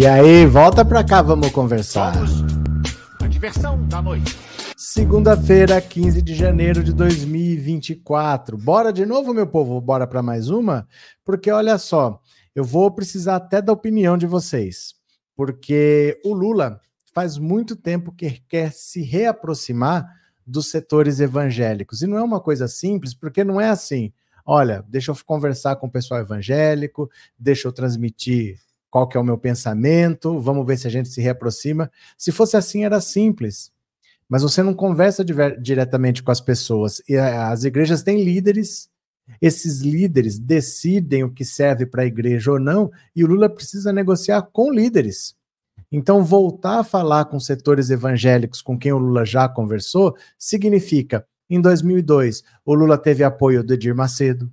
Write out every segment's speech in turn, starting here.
E aí, volta pra cá, vamos conversar. Vamos. A diversão da noite. Segunda-feira, 15 de janeiro de 2024. Bora de novo, meu povo? Bora para mais uma? Porque olha só, eu vou precisar até da opinião de vocês. Porque o Lula faz muito tempo que quer se reaproximar dos setores evangélicos. E não é uma coisa simples, porque não é assim. Olha, deixa eu conversar com o pessoal evangélico, deixa eu transmitir qual que é o meu pensamento, vamos ver se a gente se reaproxima. Se fosse assim, era simples. Mas você não conversa diretamente com as pessoas. E as igrejas têm líderes, esses líderes decidem o que serve para a igreja ou não, e o Lula precisa negociar com líderes. Então, voltar a falar com setores evangélicos com quem o Lula já conversou, significa, em 2002, o Lula teve apoio do Edir Macedo,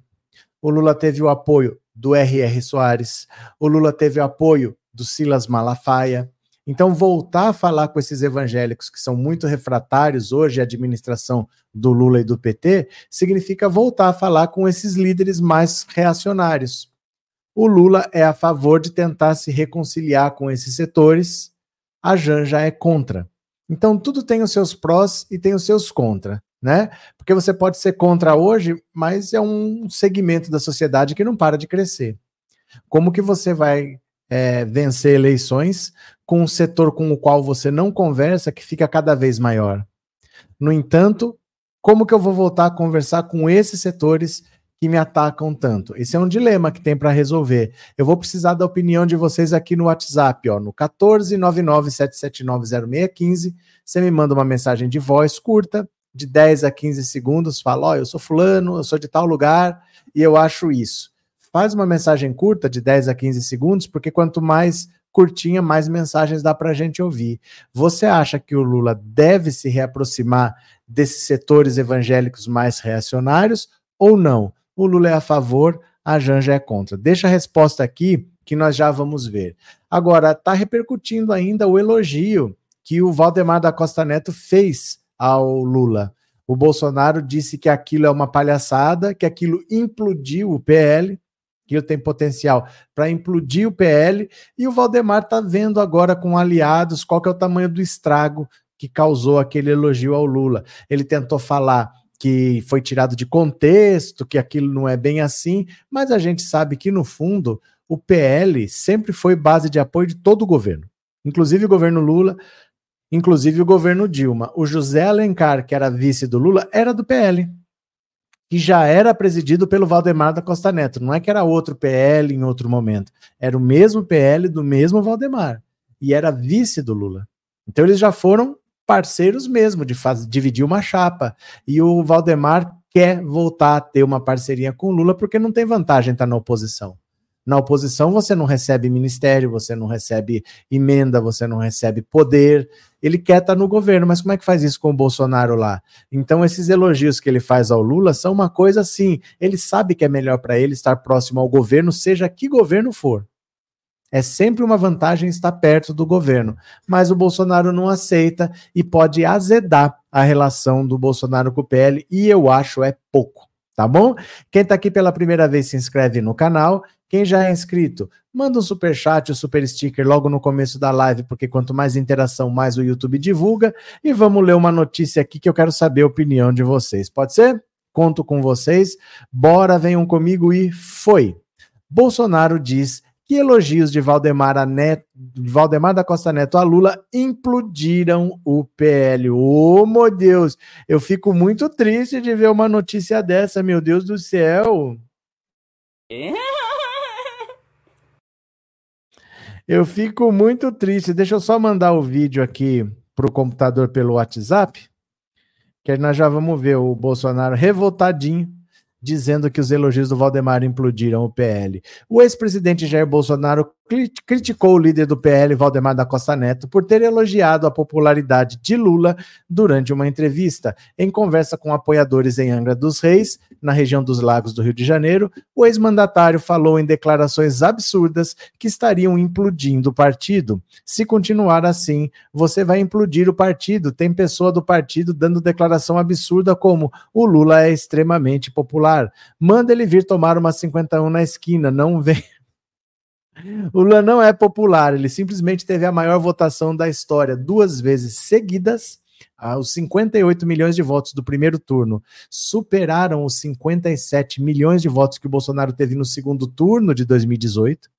o Lula teve o apoio do R.R. Soares, o Lula teve o apoio do Silas Malafaia. Então, voltar a falar com esses evangélicos que são muito refratários hoje à administração do Lula e do PT, significa voltar a falar com esses líderes mais reacionários. O Lula é a favor de tentar se reconciliar com esses setores, a Janja é contra. Então, tudo tem os seus prós e tem os seus contra né? Porque você pode ser contra hoje, mas é um segmento da sociedade que não para de crescer. Como que você vai é, vencer eleições com um setor com o qual você não conversa que fica cada vez maior? No entanto, como que eu vou voltar a conversar com esses setores que me atacam tanto? Esse é um dilema que tem para resolver. Eu vou precisar da opinião de vocês aqui no WhatsApp, ó, no 14997790615. Você me manda uma mensagem de voz curta de 10 a 15 segundos, fala: Ó, oh, eu sou fulano, eu sou de tal lugar e eu acho isso. Faz uma mensagem curta de 10 a 15 segundos, porque quanto mais curtinha, mais mensagens dá para a gente ouvir. Você acha que o Lula deve se reaproximar desses setores evangélicos mais reacionários ou não? O Lula é a favor, a Janja é contra. Deixa a resposta aqui que nós já vamos ver. Agora, está repercutindo ainda o elogio que o Valdemar da Costa Neto fez ao Lula. O Bolsonaro disse que aquilo é uma palhaçada, que aquilo implodiu o PL, que tem potencial para implodir o PL, e o Valdemar está vendo agora com aliados qual que é o tamanho do estrago que causou aquele elogio ao Lula. Ele tentou falar que foi tirado de contexto, que aquilo não é bem assim, mas a gente sabe que no fundo o PL sempre foi base de apoio de todo o governo. Inclusive o governo Lula inclusive o governo Dilma. O José Alencar, que era vice do Lula, era do PL, que já era presidido pelo Valdemar da Costa Neto. Não é que era outro PL em outro momento. Era o mesmo PL do mesmo Valdemar. E era vice do Lula. Então eles já foram parceiros mesmo de faz, dividir uma chapa. E o Valdemar quer voltar a ter uma parceria com o Lula porque não tem vantagem estar na oposição. Na oposição, você não recebe ministério, você não recebe emenda, você não recebe poder. Ele quer estar no governo, mas como é que faz isso com o Bolsonaro lá? Então, esses elogios que ele faz ao Lula são uma coisa assim. Ele sabe que é melhor para ele estar próximo ao governo, seja que governo for. É sempre uma vantagem estar perto do governo. Mas o Bolsonaro não aceita e pode azedar a relação do Bolsonaro com o PL, e eu acho é pouco tá bom? Quem está aqui pela primeira vez se inscreve no canal. Quem já é inscrito, manda um super chat, um super sticker logo no começo da live, porque quanto mais interação, mais o YouTube divulga. E vamos ler uma notícia aqui que eu quero saber a opinião de vocês. Pode ser? Conto com vocês. Bora, venham comigo e foi. Bolsonaro diz que elogios de Valdemar, Neto, Valdemar da Costa Neto a Lula implodiram o PL. Ô, oh, meu Deus, eu fico muito triste de ver uma notícia dessa, meu Deus do céu. Eu fico muito triste. Deixa eu só mandar o vídeo aqui pro computador pelo WhatsApp, que nós já vamos ver o Bolsonaro revoltadinho dizendo que os elogios do Valdemar implodiram o PL. O ex-presidente Jair Bolsonaro criticou o líder do PL, Valdemar da Costa Neto, por ter elogiado a popularidade de Lula durante uma entrevista. Em conversa com apoiadores em Angra dos Reis, na região dos Lagos do Rio de Janeiro, o ex-mandatário falou em declarações absurdas que estariam implodindo o partido. Se continuar assim, você vai implodir o partido. Tem pessoa do partido dando declaração absurda como o Lula é extremamente popular. Manda ele vir tomar uma 51 na esquina, não vem o Lula não é popular, ele simplesmente teve a maior votação da história duas vezes seguidas. Ah, os 58 milhões de votos do primeiro turno superaram os 57 milhões de votos que o Bolsonaro teve no segundo turno de 2018.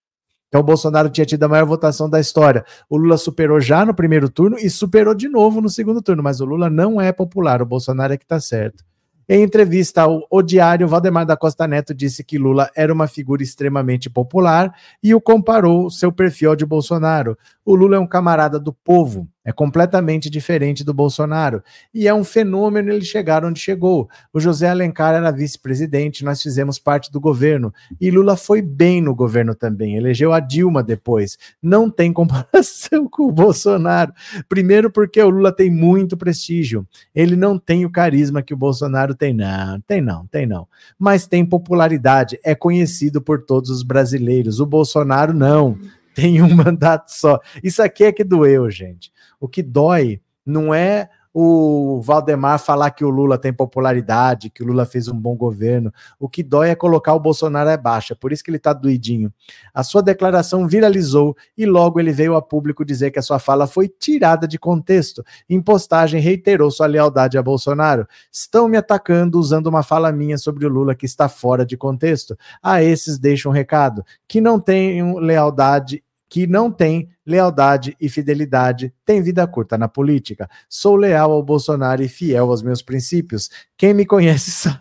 Então, o Bolsonaro tinha tido a maior votação da história. O Lula superou já no primeiro turno e superou de novo no segundo turno. Mas o Lula não é popular, o Bolsonaro é que está certo. Em entrevista ao O Diário, Valdemar da Costa Neto disse que Lula era uma figura extremamente popular e o comparou seu perfil ao de Bolsonaro. O Lula é um camarada do povo, é completamente diferente do Bolsonaro. E é um fenômeno ele chegar onde chegou. O José Alencar era vice-presidente, nós fizemos parte do governo. E Lula foi bem no governo também, elegeu a Dilma depois. Não tem comparação com o Bolsonaro. Primeiro, porque o Lula tem muito prestígio. Ele não tem o carisma que o Bolsonaro tem, não. Tem não, tem não. Mas tem popularidade, é conhecido por todos os brasileiros. O Bolsonaro não tem um mandato só. Isso aqui é que doeu, gente. O que dói não é o Valdemar falar que o Lula tem popularidade, que o Lula fez um bom governo. O que dói é colocar o Bolsonaro abaixo, é por isso que ele tá doidinho. A sua declaração viralizou e logo ele veio a público dizer que a sua fala foi tirada de contexto. Em postagem, reiterou sua lealdade a Bolsonaro. Estão me atacando usando uma fala minha sobre o Lula que está fora de contexto. A esses deixo um recado: que não tenham lealdade que não tem lealdade e fidelidade, tem vida curta na política. Sou leal ao Bolsonaro e fiel aos meus princípios. Quem me conhece sabe.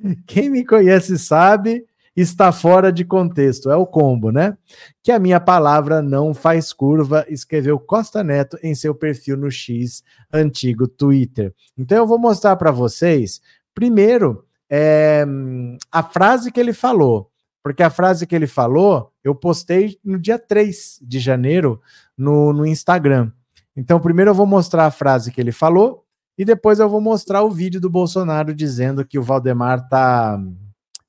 Quem me conhece sabe, está fora de contexto. É o combo, né? Que a minha palavra não faz curva, escreveu Costa Neto em seu perfil no X, antigo Twitter. Então eu vou mostrar para vocês, primeiro, é, a frase que ele falou. Porque a frase que ele falou, eu postei no dia 3 de janeiro no, no Instagram. Então, primeiro eu vou mostrar a frase que ele falou e depois eu vou mostrar o vídeo do Bolsonaro dizendo que o Valdemar tá,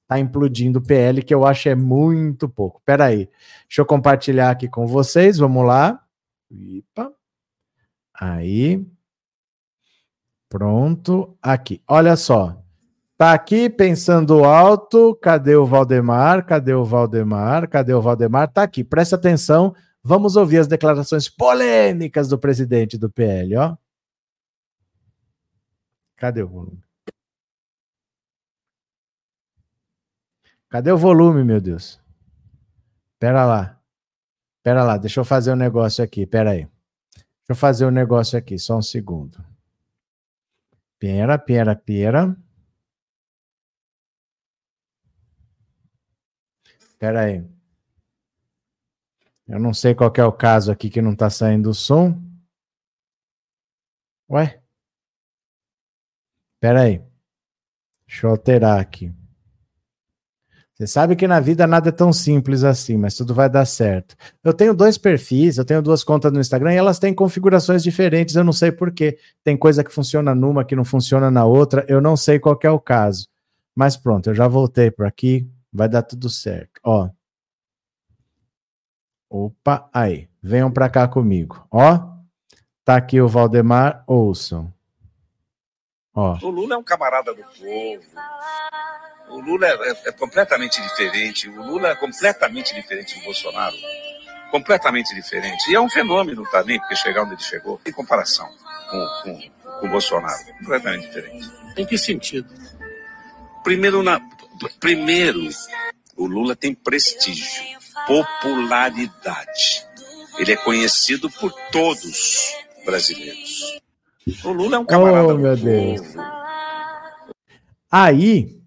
tá implodindo o PL, que eu acho é muito pouco. Pera aí, deixa eu compartilhar aqui com vocês, vamos lá. Ipa. Aí. Pronto, aqui. Olha só. Tá aqui pensando alto. Cadê o Valdemar? Cadê o Valdemar? Cadê o Valdemar? Tá aqui. Presta atenção. Vamos ouvir as declarações polêmicas do presidente do PL, ó. Cadê o volume? Cadê o volume, meu Deus? Pera lá. Pera lá, deixa eu fazer um negócio aqui. Pera aí. Deixa eu fazer um negócio aqui, só um segundo. Pera, pera, pera. Espera aí. Eu não sei qual é o caso aqui que não está saindo o som. Ué? Espera aí. Deixa eu alterar aqui. Você sabe que na vida nada é tão simples assim, mas tudo vai dar certo. Eu tenho dois perfis, eu tenho duas contas no Instagram e elas têm configurações diferentes, eu não sei porquê. Tem coisa que funciona numa que não funciona na outra, eu não sei qual é o caso. Mas pronto, eu já voltei por aqui, Vai dar tudo certo. Ó. Opa, aí. Venham para cá comigo. Ó. Tá aqui o Valdemar, ouçam. Ó. O Lula é um camarada do povo. O Lula é, é, é, completamente diferente. O Lula é completamente diferente do Bolsonaro. Completamente diferente. E é um fenômeno também, porque chegar onde ele chegou, em comparação com, com, com o Bolsonaro. Completamente diferente. Em que sentido? Primeiro, na, Primeiro, o Lula tem prestígio, popularidade. Ele é conhecido por todos brasileiros. O Lula é um camarada. Oh, meu Deus. Aí,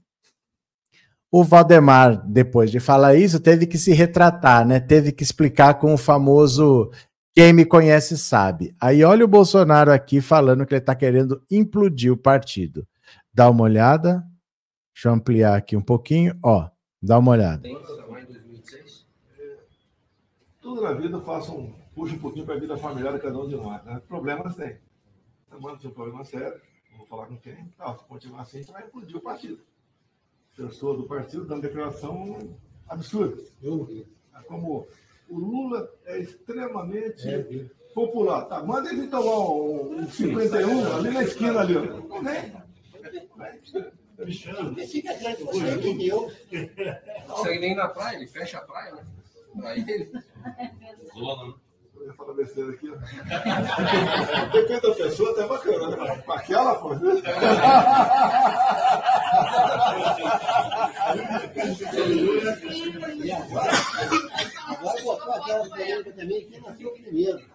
O Valdemar, depois de falar isso, teve que se retratar, né? Teve que explicar com o famoso quem me conhece sabe. Aí olha o Bolsonaro aqui falando que ele está querendo implodir o partido. Dá uma olhada. Deixa eu ampliar aqui um pouquinho. Ó, dá uma olhada. Tudo na vida faça um, puxa um pouquinho para a vida familiar de cada um de nós. Né? Problemas tem. Semana tem um problema sério. Vou falar com quem? Ah, se continuar assim, vai implodir o partido. Pessoa do partido dando declaração absurda. É como o Lula é extremamente é, popular. Tá, manda ele tomar um, um 51 ali na esquina ali. Não vem. Fica atrás de você, entendeu? Não consegue nem ir na praia, ele fecha a praia, né? Aí ele. Zona, Eu ia falar besteira aqui. Depende da pessoa, até bacana, né? Com aquela, pô. E agora, agora botou aquela polêmica também que nasceu primeiro.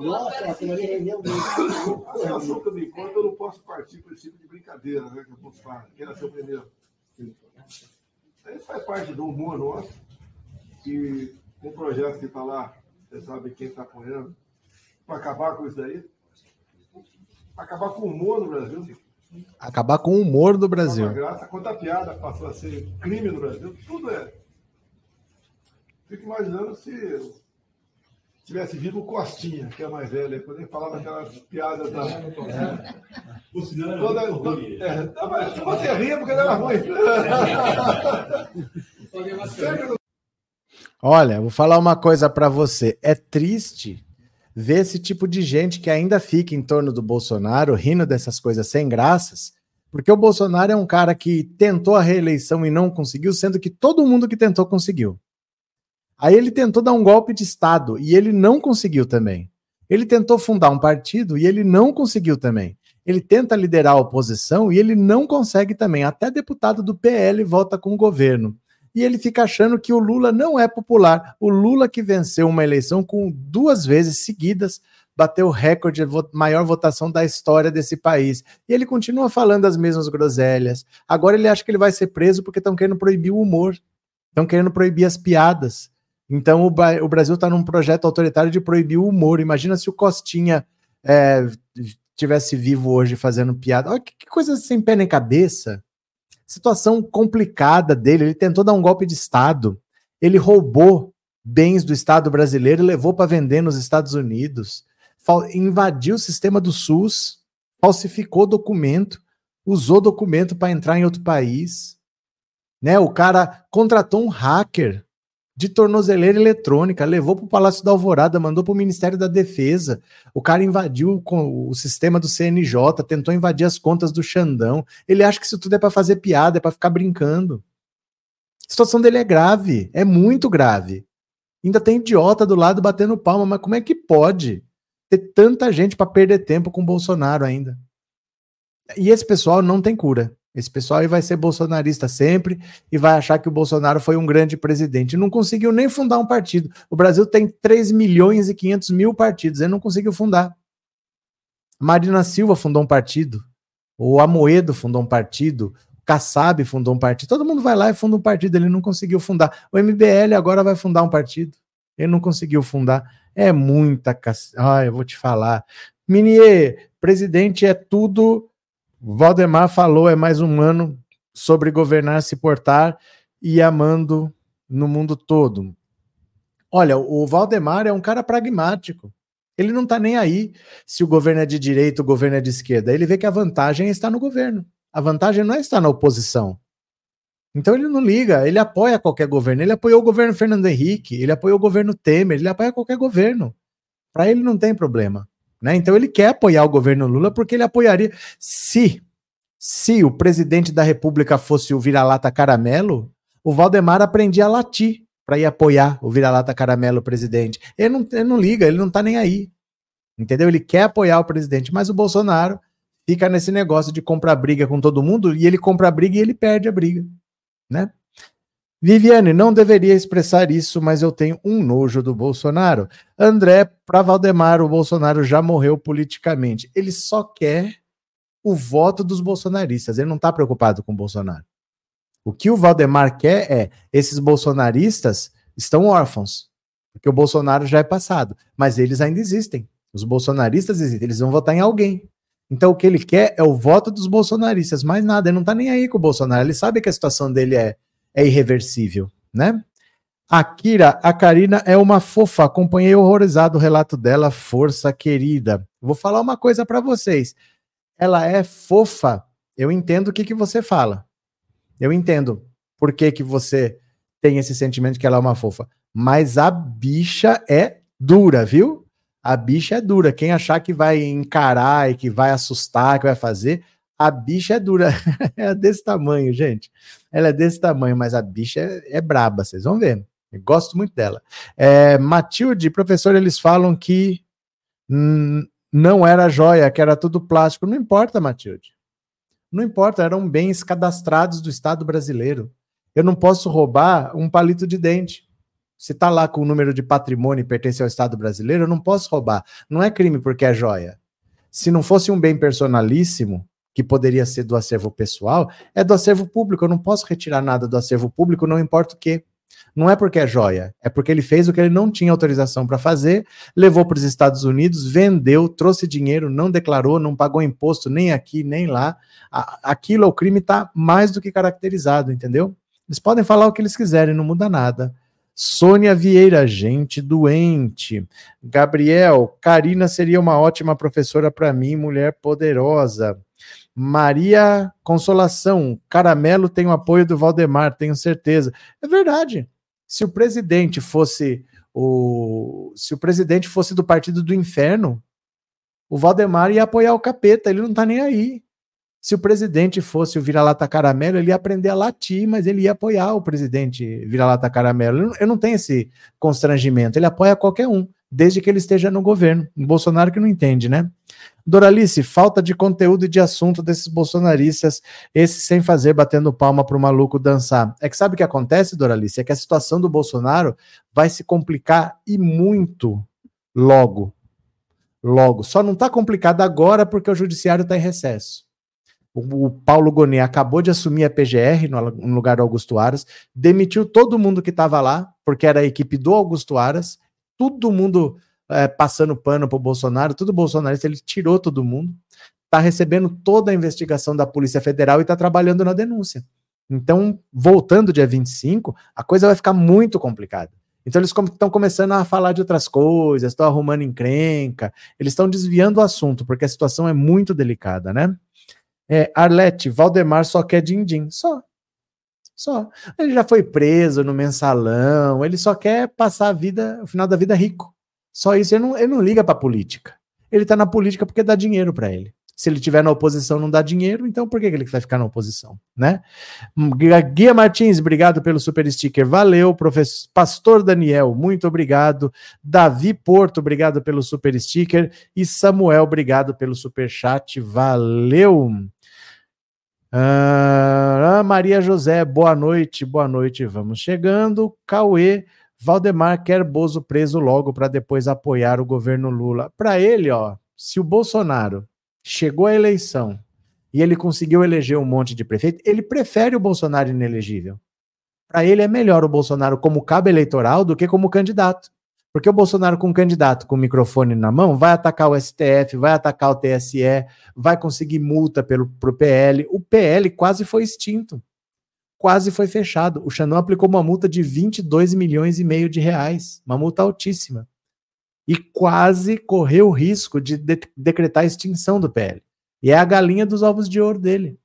Nossa, aquilo ali rendeu muito. A relação que eu me conto, eu não posso partir para esse tipo de brincadeira, né? Que eu posso falar. Quem nasceu primeiro? Isso faz parte do humor nosso. E um projeto que está lá, você sabe quem está apoiando, para acabar com isso daí. Acabar com o humor no Brasil. Acabar com o humor do Brasil. Graça, quanta piada passou a ser crime no Brasil, tudo é. Fico imaginando se tivesse vivo o Costinha, que é mais velho, quando ele falava aquelas piadas da. O senhor toda, toda, é, você ria porque não era ruim. Olha, vou falar uma coisa para você. É triste ver esse tipo de gente que ainda fica em torno do Bolsonaro, rindo dessas coisas sem graças, porque o Bolsonaro é um cara que tentou a reeleição e não conseguiu, sendo que todo mundo que tentou conseguiu. Aí ele tentou dar um golpe de Estado e ele não conseguiu também. Ele tentou fundar um partido e ele não conseguiu também. Ele tenta liderar a oposição e ele não consegue também. Até deputado do PL volta com o governo e ele fica achando que o Lula não é popular. O Lula que venceu uma eleição com duas vezes seguidas, bateu o recorde de maior votação da história desse país. E ele continua falando as mesmas groselhas. Agora ele acha que ele vai ser preso porque estão querendo proibir o humor, estão querendo proibir as piadas. Então o, o Brasil está num projeto autoritário de proibir o humor. Imagina se o Costinha é, tivesse vivo hoje fazendo piada. Olha que, que coisa sem pé nem cabeça situação complicada dele. Ele tentou dar um golpe de Estado. Ele roubou bens do Estado brasileiro e levou para vender nos Estados Unidos. Invadiu o sistema do SUS, falsificou documento, usou documento para entrar em outro país. Né? O cara contratou um hacker de tornozeleira eletrônica, levou para o Palácio da Alvorada, mandou para o Ministério da Defesa. O cara invadiu o sistema do CNJ, tentou invadir as contas do Xandão. Ele acha que isso tudo é para fazer piada, é para ficar brincando. A situação dele é grave, é muito grave. Ainda tem idiota do lado batendo palma, mas como é que pode ter tanta gente para perder tempo com o Bolsonaro ainda? E esse pessoal não tem cura. Esse pessoal aí vai ser bolsonarista sempre e vai achar que o Bolsonaro foi um grande presidente. Não conseguiu nem fundar um partido. O Brasil tem 3 milhões e 500 mil partidos. Ele não conseguiu fundar. Marina Silva fundou um partido. O Amoedo fundou um partido. O Kassab fundou um partido. Todo mundo vai lá e funda um partido. Ele não conseguiu fundar. O MBL agora vai fundar um partido. Ele não conseguiu fundar. É muita. Ah, eu vou te falar. Minier, presidente é tudo Valdemar falou, é mais um ano sobre governar, se portar e amando no mundo todo. Olha, o Valdemar é um cara pragmático. Ele não está nem aí se o governo é de direita, o governo é de esquerda. Ele vê que a vantagem está no governo. A vantagem não é estar na oposição. Então ele não liga, ele apoia qualquer governo. Ele apoiou o governo Fernando Henrique, ele apoiou o governo Temer, ele apoia qualquer governo. Para ele não tem problema. Né? Então ele quer apoiar o governo Lula porque ele apoiaria. Se, se o presidente da República fosse o vira-lata caramelo, o Valdemar aprendia a latir para ir apoiar o vira-lata caramelo presidente. Ele não, ele não liga, ele não tá nem aí. Entendeu? Ele quer apoiar o presidente, mas o Bolsonaro fica nesse negócio de comprar briga com todo mundo e ele compra briga e ele perde a briga, né? Viviane, não deveria expressar isso, mas eu tenho um nojo do Bolsonaro. André, para Valdemar, o Bolsonaro já morreu politicamente. Ele só quer o voto dos bolsonaristas. Ele não está preocupado com o Bolsonaro. O que o Valdemar quer é esses bolsonaristas estão órfãos, porque o Bolsonaro já é passado, mas eles ainda existem. Os bolsonaristas existem, eles vão votar em alguém. Então o que ele quer é o voto dos bolsonaristas, mais nada. Ele não tá nem aí com o Bolsonaro. Ele sabe que a situação dele é, é irreversível, né? A Kira, a Karina é uma fofa. Acompanhei horrorizado o relato dela, força querida. Vou falar uma coisa para vocês. Ela é fofa. Eu entendo o que, que você fala. Eu entendo por que, que você tem esse sentimento que ela é uma fofa. Mas a bicha é dura, viu? A bicha é dura. Quem achar que vai encarar e que vai assustar, que vai fazer, a bicha é dura. é desse tamanho, gente. Ela é desse tamanho, mas a bicha é, é braba, vocês vão ver. Eu gosto muito dela. É, Matilde, professor, eles falam que não era joia, que era tudo plástico. Não importa, Matilde. Não importa, eram bens cadastrados do Estado brasileiro. Eu não posso roubar um palito de dente. Se está lá com o número de patrimônio e pertence ao Estado brasileiro, eu não posso roubar. Não é crime porque é joia. Se não fosse um bem personalíssimo, que poderia ser do acervo pessoal, é do acervo público. Eu não posso retirar nada do acervo público, não importa o quê. Não é porque é joia, é porque ele fez o que ele não tinha autorização para fazer, levou para os Estados Unidos, vendeu, trouxe dinheiro, não declarou, não pagou imposto nem aqui nem lá. Aquilo, o crime está mais do que caracterizado, entendeu? Eles podem falar o que eles quiserem, não muda nada. Sônia Vieira, gente doente. Gabriel, Karina seria uma ótima professora para mim, mulher poderosa. Maria Consolação, Caramelo tem o apoio do Valdemar, tenho certeza. É verdade. Se o presidente fosse o se o presidente fosse do partido do inferno, o Valdemar ia apoiar o capeta, ele não tá nem aí. Se o presidente fosse o vira-lata caramelo, ele ia aprender a latir, mas ele ia apoiar o presidente vira-lata caramelo. Eu não tenho esse constrangimento, ele apoia qualquer um, desde que ele esteja no governo. O Bolsonaro que não entende, né? Doralice, falta de conteúdo e de assunto desses bolsonaristas, esse sem fazer batendo palma para o maluco dançar. É que sabe o que acontece, Doralice? É que a situação do Bolsonaro vai se complicar e muito logo. Logo. Só não está complicada agora porque o judiciário está em recesso. O, o Paulo Gonet acabou de assumir a PGR no, no lugar do Augusto Aras, demitiu todo mundo que estava lá, porque era a equipe do Augusto Aras, todo mundo é, passando pano para o Bolsonaro, tudo bolsonarista, ele tirou todo mundo, está recebendo toda a investigação da Polícia Federal e está trabalhando na denúncia. Então, voltando dia 25, a coisa vai ficar muito complicada. Então, eles estão começando a falar de outras coisas, estão arrumando encrenca, eles estão desviando o assunto, porque a situação é muito delicada, né? É, Arlete, Valdemar só quer din-din. Só. Só. Ele já foi preso no mensalão, ele só quer passar a vida, o final da vida rico. Só isso, ele não, ele não liga para política. Ele está na política porque dá dinheiro para ele. Se ele tiver na oposição não dá dinheiro, então por que ele vai ficar na oposição, né? Guia Martins, obrigado pelo super sticker. Valeu, professor Pastor Daniel, muito obrigado. Davi Porto, obrigado pelo super sticker e Samuel, obrigado pelo super chat. Valeu. Ah, Maria José, boa noite, boa noite. Vamos chegando. Cauê, Valdemar quer Bozo preso logo para depois apoiar o governo Lula. Para ele, ó, se o Bolsonaro chegou à eleição e ele conseguiu eleger um monte de prefeito, ele prefere o Bolsonaro inelegível. Para ele é melhor o Bolsonaro como cabo eleitoral do que como candidato. Porque o Bolsonaro, com candidato com o microfone na mão, vai atacar o STF, vai atacar o TSE, vai conseguir multa pelo pro PL. O PL quase foi extinto quase foi fechado. O Xandão aplicou uma multa de 22 milhões e meio de reais, uma multa altíssima. E quase correu o risco de, de decretar a extinção do PL. E é a galinha dos ovos de ouro dele.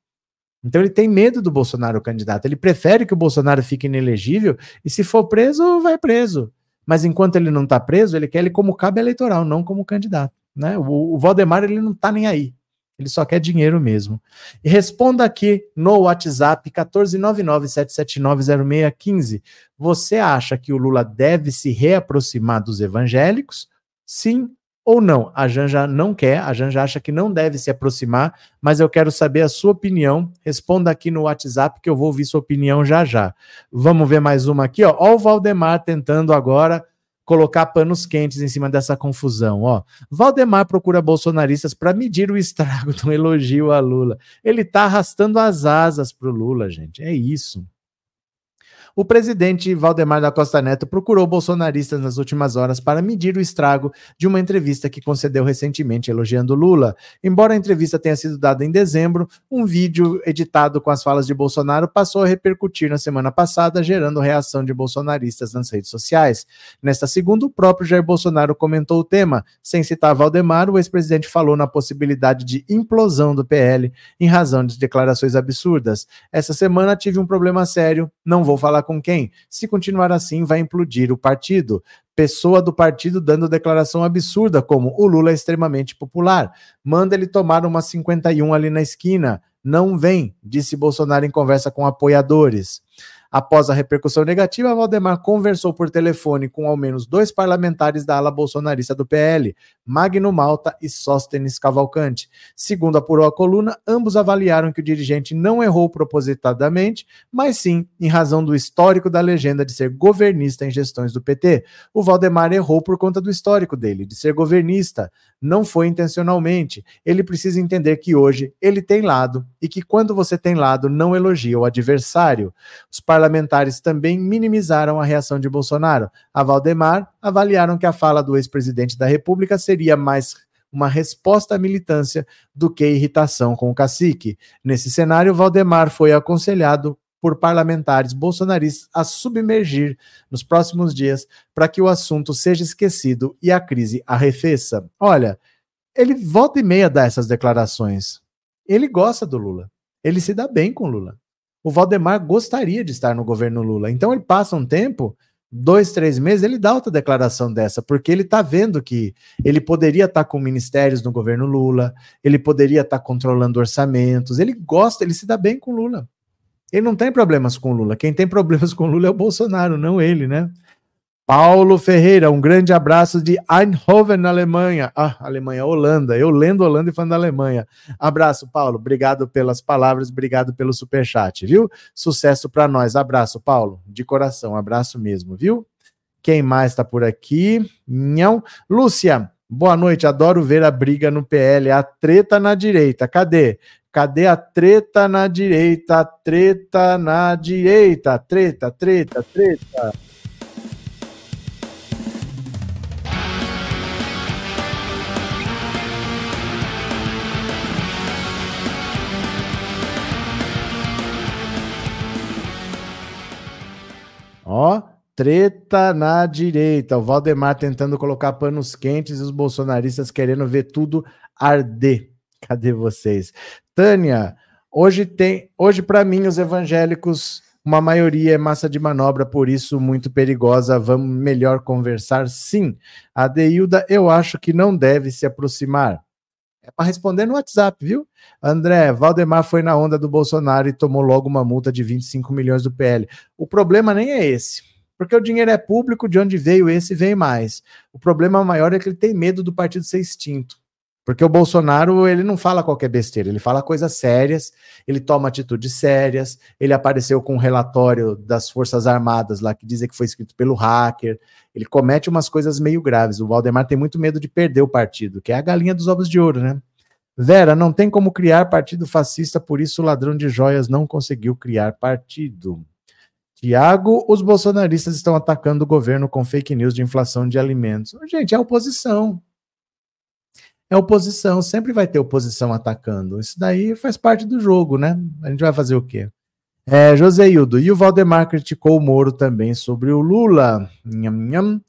Então ele tem medo do Bolsonaro candidato. Ele prefere que o Bolsonaro fique inelegível e se for preso, vai preso. Mas enquanto ele não está preso, ele quer ele como cabo eleitoral, não como candidato. Né? O, o Valdemar ele não está nem aí. Ele só quer dinheiro mesmo. E responda aqui no WhatsApp 14997790615. Você acha que o Lula deve se reaproximar dos evangélicos? Sim ou não? A Janja não quer, a Janja acha que não deve se aproximar, mas eu quero saber a sua opinião. Responda aqui no WhatsApp que eu vou ouvir sua opinião já já. Vamos ver mais uma aqui, ó. Ó o Valdemar tentando agora colocar panos quentes em cima dessa confusão. Ó, Valdemar procura bolsonaristas para medir o estrago do elogio a Lula. Ele tá arrastando as asas pro Lula, gente. É isso. O presidente Valdemar da Costa Neto procurou bolsonaristas nas últimas horas para medir o estrago de uma entrevista que concedeu recentemente elogiando Lula. Embora a entrevista tenha sido dada em dezembro, um vídeo editado com as falas de Bolsonaro passou a repercutir na semana passada, gerando reação de bolsonaristas nas redes sociais. Nesta segunda, o próprio Jair Bolsonaro comentou o tema. Sem citar Valdemar, o ex-presidente falou na possibilidade de implosão do PL em razão de declarações absurdas. Essa semana tive um problema sério, não vou falar com quem? Se continuar assim, vai implodir o partido. Pessoa do partido dando declaração absurda, como o Lula é extremamente popular. Manda ele tomar uma 51 ali na esquina. Não vem, disse Bolsonaro em conversa com apoiadores. Após a repercussão negativa, Valdemar conversou por telefone com ao menos dois parlamentares da ala bolsonarista do PL, Magno Malta e Sóstenes Cavalcante. Segundo apurou a coluna, ambos avaliaram que o dirigente não errou propositadamente, mas sim em razão do histórico da legenda de ser governista em gestões do PT. O Valdemar errou por conta do histórico dele, de ser governista. Não foi intencionalmente. Ele precisa entender que hoje ele tem lado e que quando você tem lado, não elogia o adversário. Os também minimizaram a reação de Bolsonaro. A Valdemar avaliaram que a fala do ex-presidente da República seria mais uma resposta à militância do que irritação com o cacique. Nesse cenário, Valdemar foi aconselhado por parlamentares bolsonaristas a submergir nos próximos dias para que o assunto seja esquecido e a crise arrefeça. Olha, ele volta e meia dá essas declarações. Ele gosta do Lula. Ele se dá bem com Lula o Valdemar gostaria de estar no governo Lula. Então ele passa um tempo, dois, três meses, ele dá outra declaração dessa, porque ele está vendo que ele poderia estar tá com ministérios no governo Lula, ele poderia estar tá controlando orçamentos, ele gosta, ele se dá bem com Lula. Ele não tem problemas com Lula. Quem tem problemas com Lula é o Bolsonaro, não ele, né? Paulo Ferreira, um grande abraço de Eindhoven, na Alemanha. Ah, Alemanha, Holanda. Eu lendo Holanda e falando da Alemanha. Abraço, Paulo. Obrigado pelas palavras, obrigado pelo superchat, viu? Sucesso para nós. Abraço, Paulo. De coração, abraço mesmo, viu? Quem mais está por aqui? Não. Lúcia, boa noite. Adoro ver a briga no PL. A treta na direita. Cadê? Cadê a treta na direita? Treta na direita. Treta, treta, treta. Ó, treta na direita. O Valdemar tentando colocar panos quentes e os bolsonaristas querendo ver tudo arder. Cadê vocês? Tânia, hoje tem, hoje para mim os evangélicos, uma maioria é massa de manobra, por isso muito perigosa. Vamos melhor conversar, sim. A Deilda, eu acho que não deve se aproximar. É para responder no WhatsApp, viu? André, Valdemar foi na onda do Bolsonaro e tomou logo uma multa de 25 milhões do PL. O problema nem é esse. Porque o dinheiro é público, de onde veio esse, vem mais. O problema maior é que ele tem medo do partido ser extinto. Porque o Bolsonaro, ele não fala qualquer besteira, ele fala coisas sérias, ele toma atitudes sérias, ele apareceu com um relatório das Forças Armadas lá que dizem que foi escrito pelo hacker, ele comete umas coisas meio graves. O Valdemar tem muito medo de perder o partido, que é a galinha dos ovos de ouro, né? Vera, não tem como criar partido fascista, por isso o ladrão de joias não conseguiu criar partido. Tiago, os bolsonaristas estão atacando o governo com fake news de inflação de alimentos. Gente, é oposição é oposição, sempre vai ter oposição atacando. Isso daí faz parte do jogo, né? A gente vai fazer o quê? É, José Hildo, e o Valdemar criticou o Moro também sobre o Lula. Nham, nham.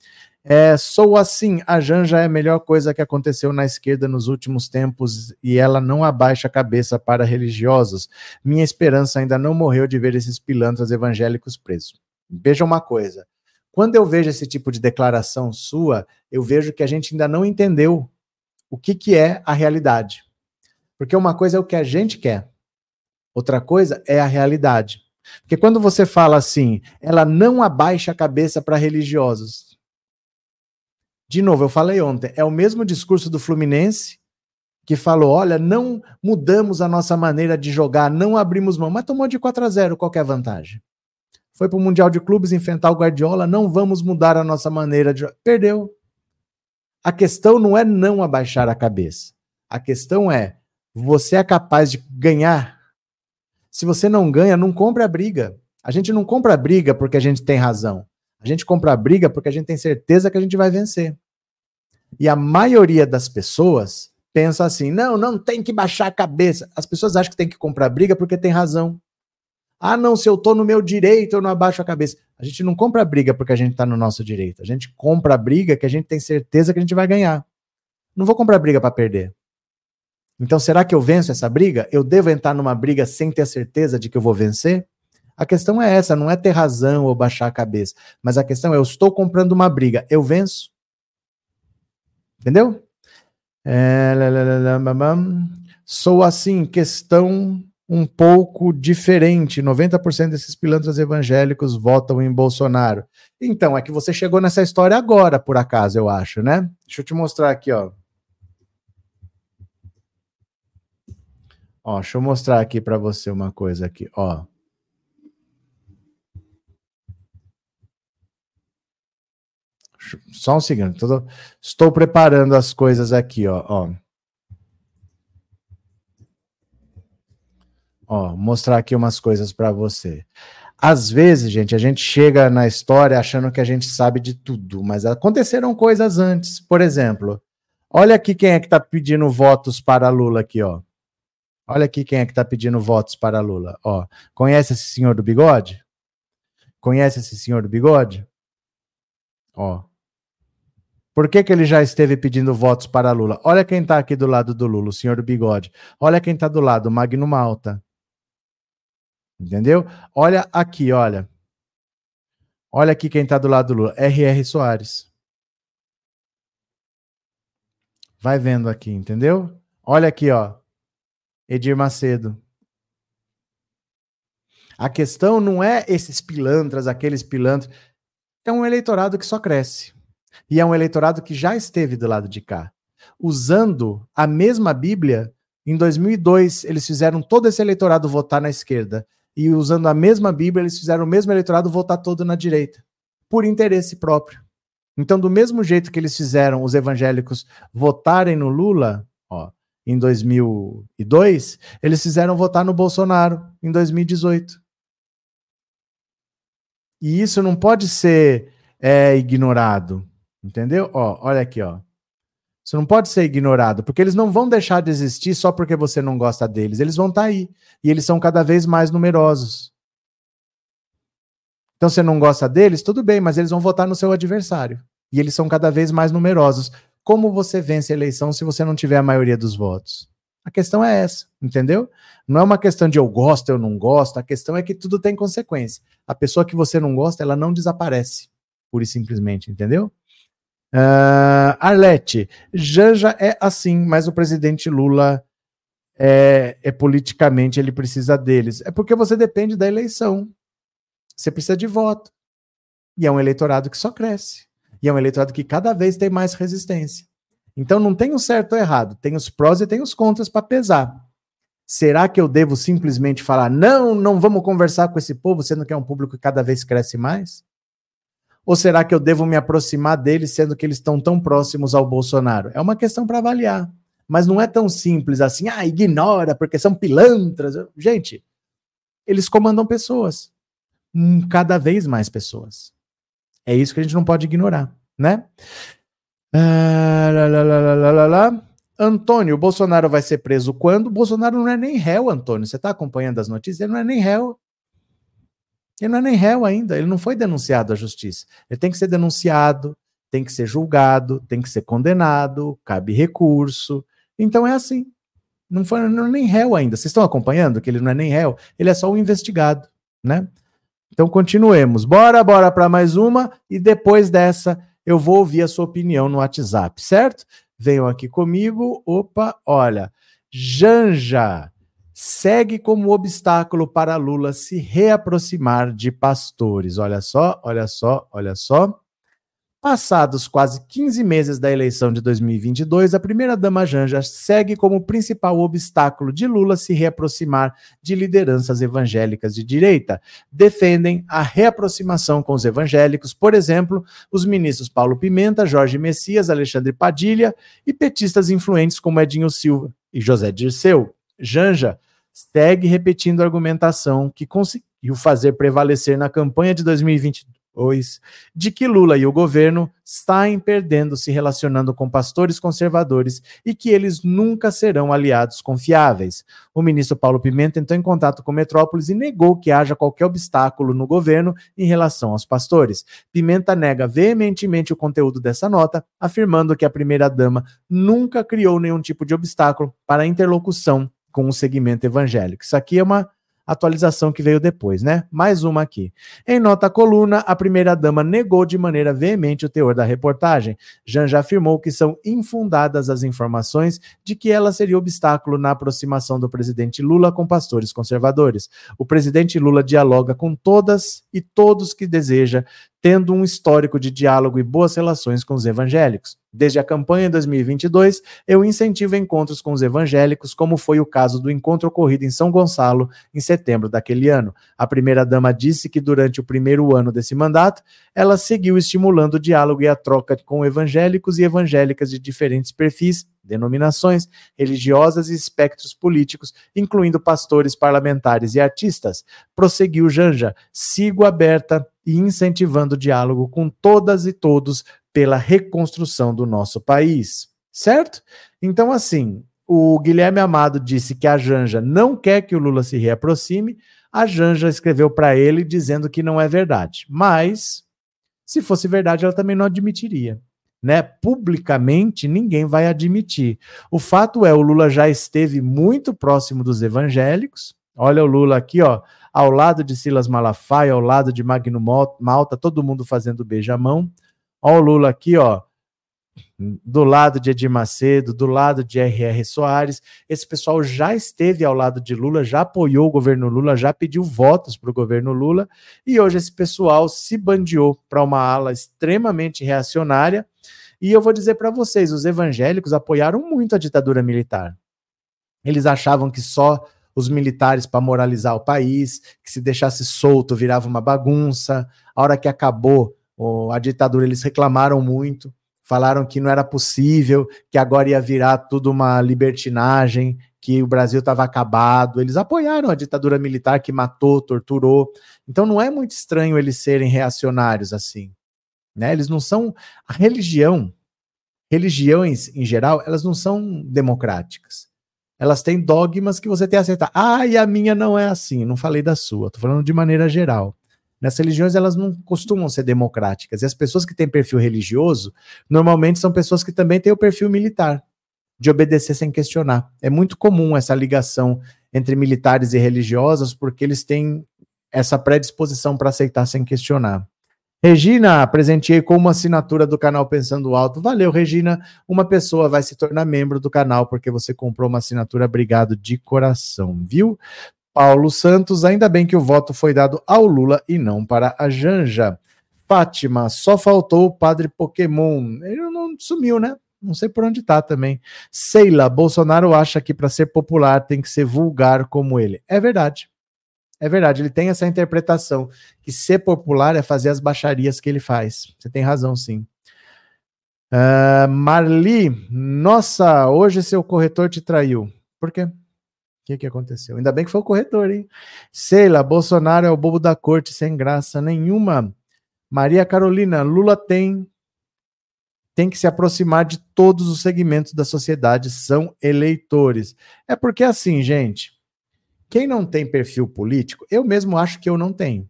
É, sou assim, a Janja é a melhor coisa que aconteceu na esquerda nos últimos tempos e ela não abaixa a cabeça para religiosos. Minha esperança ainda não morreu de ver esses pilantras evangélicos presos. Veja uma coisa, quando eu vejo esse tipo de declaração sua, eu vejo que a gente ainda não entendeu o que, que é a realidade. Porque uma coisa é o que a gente quer, outra coisa é a realidade. Porque quando você fala assim, ela não abaixa a cabeça para religiosos. De novo, eu falei ontem, é o mesmo discurso do Fluminense que falou: olha, não mudamos a nossa maneira de jogar, não abrimos mão, mas tomou de 4 a 0, qual é vantagem? foi para o Mundial de Clubes enfrentar o Guardiola, não vamos mudar a nossa maneira de. Perdeu. A questão não é não abaixar a cabeça. A questão é: você é capaz de ganhar? Se você não ganha, não compre a briga. A gente não compra a briga porque a gente tem razão. A gente compra a briga porque a gente tem certeza que a gente vai vencer. E a maioria das pessoas pensa assim: não, não tem que baixar a cabeça. As pessoas acham que tem que comprar briga porque tem razão. Ah, não, se eu tô no meu direito, eu não abaixo a cabeça. A gente não compra briga porque a gente tá no nosso direito. A gente compra briga que a gente tem certeza que a gente vai ganhar. Não vou comprar briga para perder. Então, será que eu venço essa briga? Eu devo entrar numa briga sem ter a certeza de que eu vou vencer? A questão é essa, não é ter razão ou baixar a cabeça. Mas a questão é, eu estou comprando uma briga, eu venço? Entendeu? É, sou assim, questão um pouco diferente. 90% desses pilantras evangélicos votam em Bolsonaro. Então, é que você chegou nessa história agora, por acaso, eu acho, né? Deixa eu te mostrar aqui, ó. Ó, deixa eu mostrar aqui para você uma coisa aqui, ó. Só um segundo. Estou preparando as coisas aqui, ó. ó. Ó, mostrar aqui umas coisas para você. Às vezes, gente, a gente chega na história achando que a gente sabe de tudo, mas aconteceram coisas antes. Por exemplo, olha aqui quem é que está pedindo votos para Lula aqui, ó. Olha aqui quem é que está pedindo votos para Lula, ó. Conhece esse senhor do bigode? Conhece esse senhor do bigode? Ó. Por que, que ele já esteve pedindo votos para Lula? Olha quem está aqui do lado do Lula, o senhor do bigode. Olha quem está do lado, o Magno Malta. Entendeu? Olha aqui, olha. Olha aqui quem está do lado do Lula. R.R. Soares. Vai vendo aqui, entendeu? Olha aqui, ó. Edir Macedo. A questão não é esses pilantras, aqueles pilantras. É um eleitorado que só cresce. E é um eleitorado que já esteve do lado de cá. Usando a mesma Bíblia, em 2002, eles fizeram todo esse eleitorado votar na esquerda e usando a mesma Bíblia, eles fizeram o mesmo eleitorado votar todo na direita, por interesse próprio. Então, do mesmo jeito que eles fizeram os evangélicos votarem no Lula, ó, em 2002, eles fizeram votar no Bolsonaro em 2018. E isso não pode ser é, ignorado, entendeu? Ó, olha aqui, ó. Isso não pode ser ignorado, porque eles não vão deixar de existir só porque você não gosta deles. Eles vão estar tá aí. E eles são cada vez mais numerosos. Então, você não gosta deles, tudo bem, mas eles vão votar no seu adversário. E eles são cada vez mais numerosos. Como você vence a eleição se você não tiver a maioria dos votos? A questão é essa, entendeu? Não é uma questão de eu gosto, eu não gosto. A questão é que tudo tem consequência. A pessoa que você não gosta, ela não desaparece, pura e simplesmente, entendeu? Uh, Arlete, Janja é assim, mas o presidente Lula é, é, politicamente, ele precisa deles. É porque você depende da eleição. Você precisa de voto. E é um eleitorado que só cresce. E é um eleitorado que cada vez tem mais resistência. Então não tem o um certo ou errado, tem os prós e tem os contras para pesar. Será que eu devo simplesmente falar, não, não vamos conversar com esse povo, sendo que é um público que cada vez cresce mais? Ou será que eu devo me aproximar deles, sendo que eles estão tão próximos ao Bolsonaro? É uma questão para avaliar. Mas não é tão simples assim, ah, ignora, porque são pilantras. Gente, eles comandam pessoas. Hum, cada vez mais pessoas. É isso que a gente não pode ignorar, né? Ah, lá, lá, lá, Antônio, o Bolsonaro vai ser preso quando? O Bolsonaro não é nem réu, Antônio. Você está acompanhando as notícias? Ele não é nem réu. Ele não é nem réu ainda, ele não foi denunciado à justiça. Ele tem que ser denunciado, tem que ser julgado, tem que ser condenado, cabe recurso. Então é assim. Não foi não é nem réu ainda. Vocês estão acompanhando que ele não é nem réu? Ele é só um investigado, né? Então continuemos. Bora, bora para mais uma e depois dessa eu vou ouvir a sua opinião no WhatsApp, certo? Venham aqui comigo. Opa, olha. Janja segue como obstáculo para Lula se reaproximar de pastores. Olha só, olha só, olha só. Passados quase 15 meses da eleição de 2022, a primeira-dama Janja segue como principal obstáculo de Lula se reaproximar de lideranças evangélicas de direita. Defendem a reaproximação com os evangélicos, por exemplo, os ministros Paulo Pimenta, Jorge Messias, Alexandre Padilha e petistas influentes como Edinho Silva e José Dirceu. Janja segue repetindo a argumentação que conseguiu fazer prevalecer na campanha de 2022 de que Lula e o governo saem perdendo se relacionando com pastores conservadores e que eles nunca serão aliados confiáveis. O ministro Paulo Pimenta entrou em contato com Metrópolis e negou que haja qualquer obstáculo no governo em relação aos pastores. Pimenta nega veementemente o conteúdo dessa nota, afirmando que a primeira-dama nunca criou nenhum tipo de obstáculo para a interlocução com o segmento evangélico. Isso aqui é uma atualização que veio depois, né? Mais uma aqui. Em nota coluna, a primeira-dama negou de maneira veemente o teor da reportagem. Janja afirmou que são infundadas as informações de que ela seria obstáculo na aproximação do presidente Lula com pastores conservadores. O presidente Lula dialoga com todas e todos que deseja, tendo um histórico de diálogo e boas relações com os evangélicos. Desde a campanha em 2022, eu incentivo encontros com os evangélicos, como foi o caso do encontro ocorrido em São Gonçalo em setembro daquele ano. A primeira-dama disse que durante o primeiro ano desse mandato, ela seguiu estimulando o diálogo e a troca com evangélicos e evangélicas de diferentes perfis denominações religiosas e espectros políticos, incluindo pastores, parlamentares e artistas. Prosseguiu Janja: sigo aberta e incentivando o diálogo com todas e todos pela reconstrução do nosso país. Certo? Então, assim, o Guilherme Amado disse que a Janja não quer que o Lula se reaproxime. A Janja escreveu para ele dizendo que não é verdade. Mas, se fosse verdade, ela também não admitiria. Né? Publicamente, ninguém vai admitir. O fato é, o Lula já esteve muito próximo dos evangélicos. Olha o Lula aqui, ó ao lado de Silas Malafaia, ao lado de Magno Malta, todo mundo fazendo beijamão. Ó o Lula aqui, ó, do lado de Edir Macedo, do lado de R.R. Soares. Esse pessoal já esteve ao lado de Lula, já apoiou o governo Lula, já pediu votos para o governo Lula, e hoje esse pessoal se bandeou para uma ala extremamente reacionária. E eu vou dizer para vocês: os evangélicos apoiaram muito a ditadura militar. Eles achavam que só os militares para moralizar o país, que se deixasse solto virava uma bagunça. A hora que acabou a ditadura, eles reclamaram muito, falaram que não era possível, que agora ia virar tudo uma libertinagem, que o Brasil estava acabado. Eles apoiaram a ditadura militar que matou, torturou. Então não é muito estranho eles serem reacionários assim. Né? Eles não são. A religião, religiões em geral, elas não são democráticas elas têm dogmas que você tem que aceitar. Ah, e a minha não é assim. Não falei da sua, tô falando de maneira geral. Nessas religiões, elas não costumam ser democráticas. E as pessoas que têm perfil religioso, normalmente são pessoas que também têm o perfil militar, de obedecer sem questionar. É muito comum essa ligação entre militares e religiosos, porque eles têm essa predisposição para aceitar sem questionar. Regina, presenteei com uma assinatura do canal Pensando Alto. Valeu, Regina. Uma pessoa vai se tornar membro do canal porque você comprou uma assinatura. Obrigado de coração, viu? Paulo Santos, ainda bem que o voto foi dado ao Lula e não para a Janja. Fátima, só faltou o padre Pokémon. Ele não sumiu, né? Não sei por onde tá também. Seila, Bolsonaro acha que para ser popular tem que ser vulgar como ele. É verdade. É verdade, ele tem essa interpretação que ser popular é fazer as baixarias que ele faz. Você tem razão, sim. Uh, Marli, nossa, hoje seu corretor te traiu. Por quê? O que, que aconteceu? Ainda bem que foi o corretor, hein? Sheila, Bolsonaro é o bobo da corte sem graça nenhuma. Maria Carolina, Lula tem tem que se aproximar de todos os segmentos da sociedade, são eleitores. É porque assim, gente, quem não tem perfil político, eu mesmo acho que eu não tenho.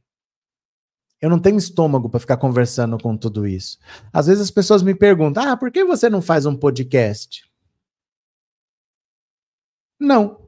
Eu não tenho estômago para ficar conversando com tudo isso. Às vezes as pessoas me perguntam: ah, por que você não faz um podcast? Não.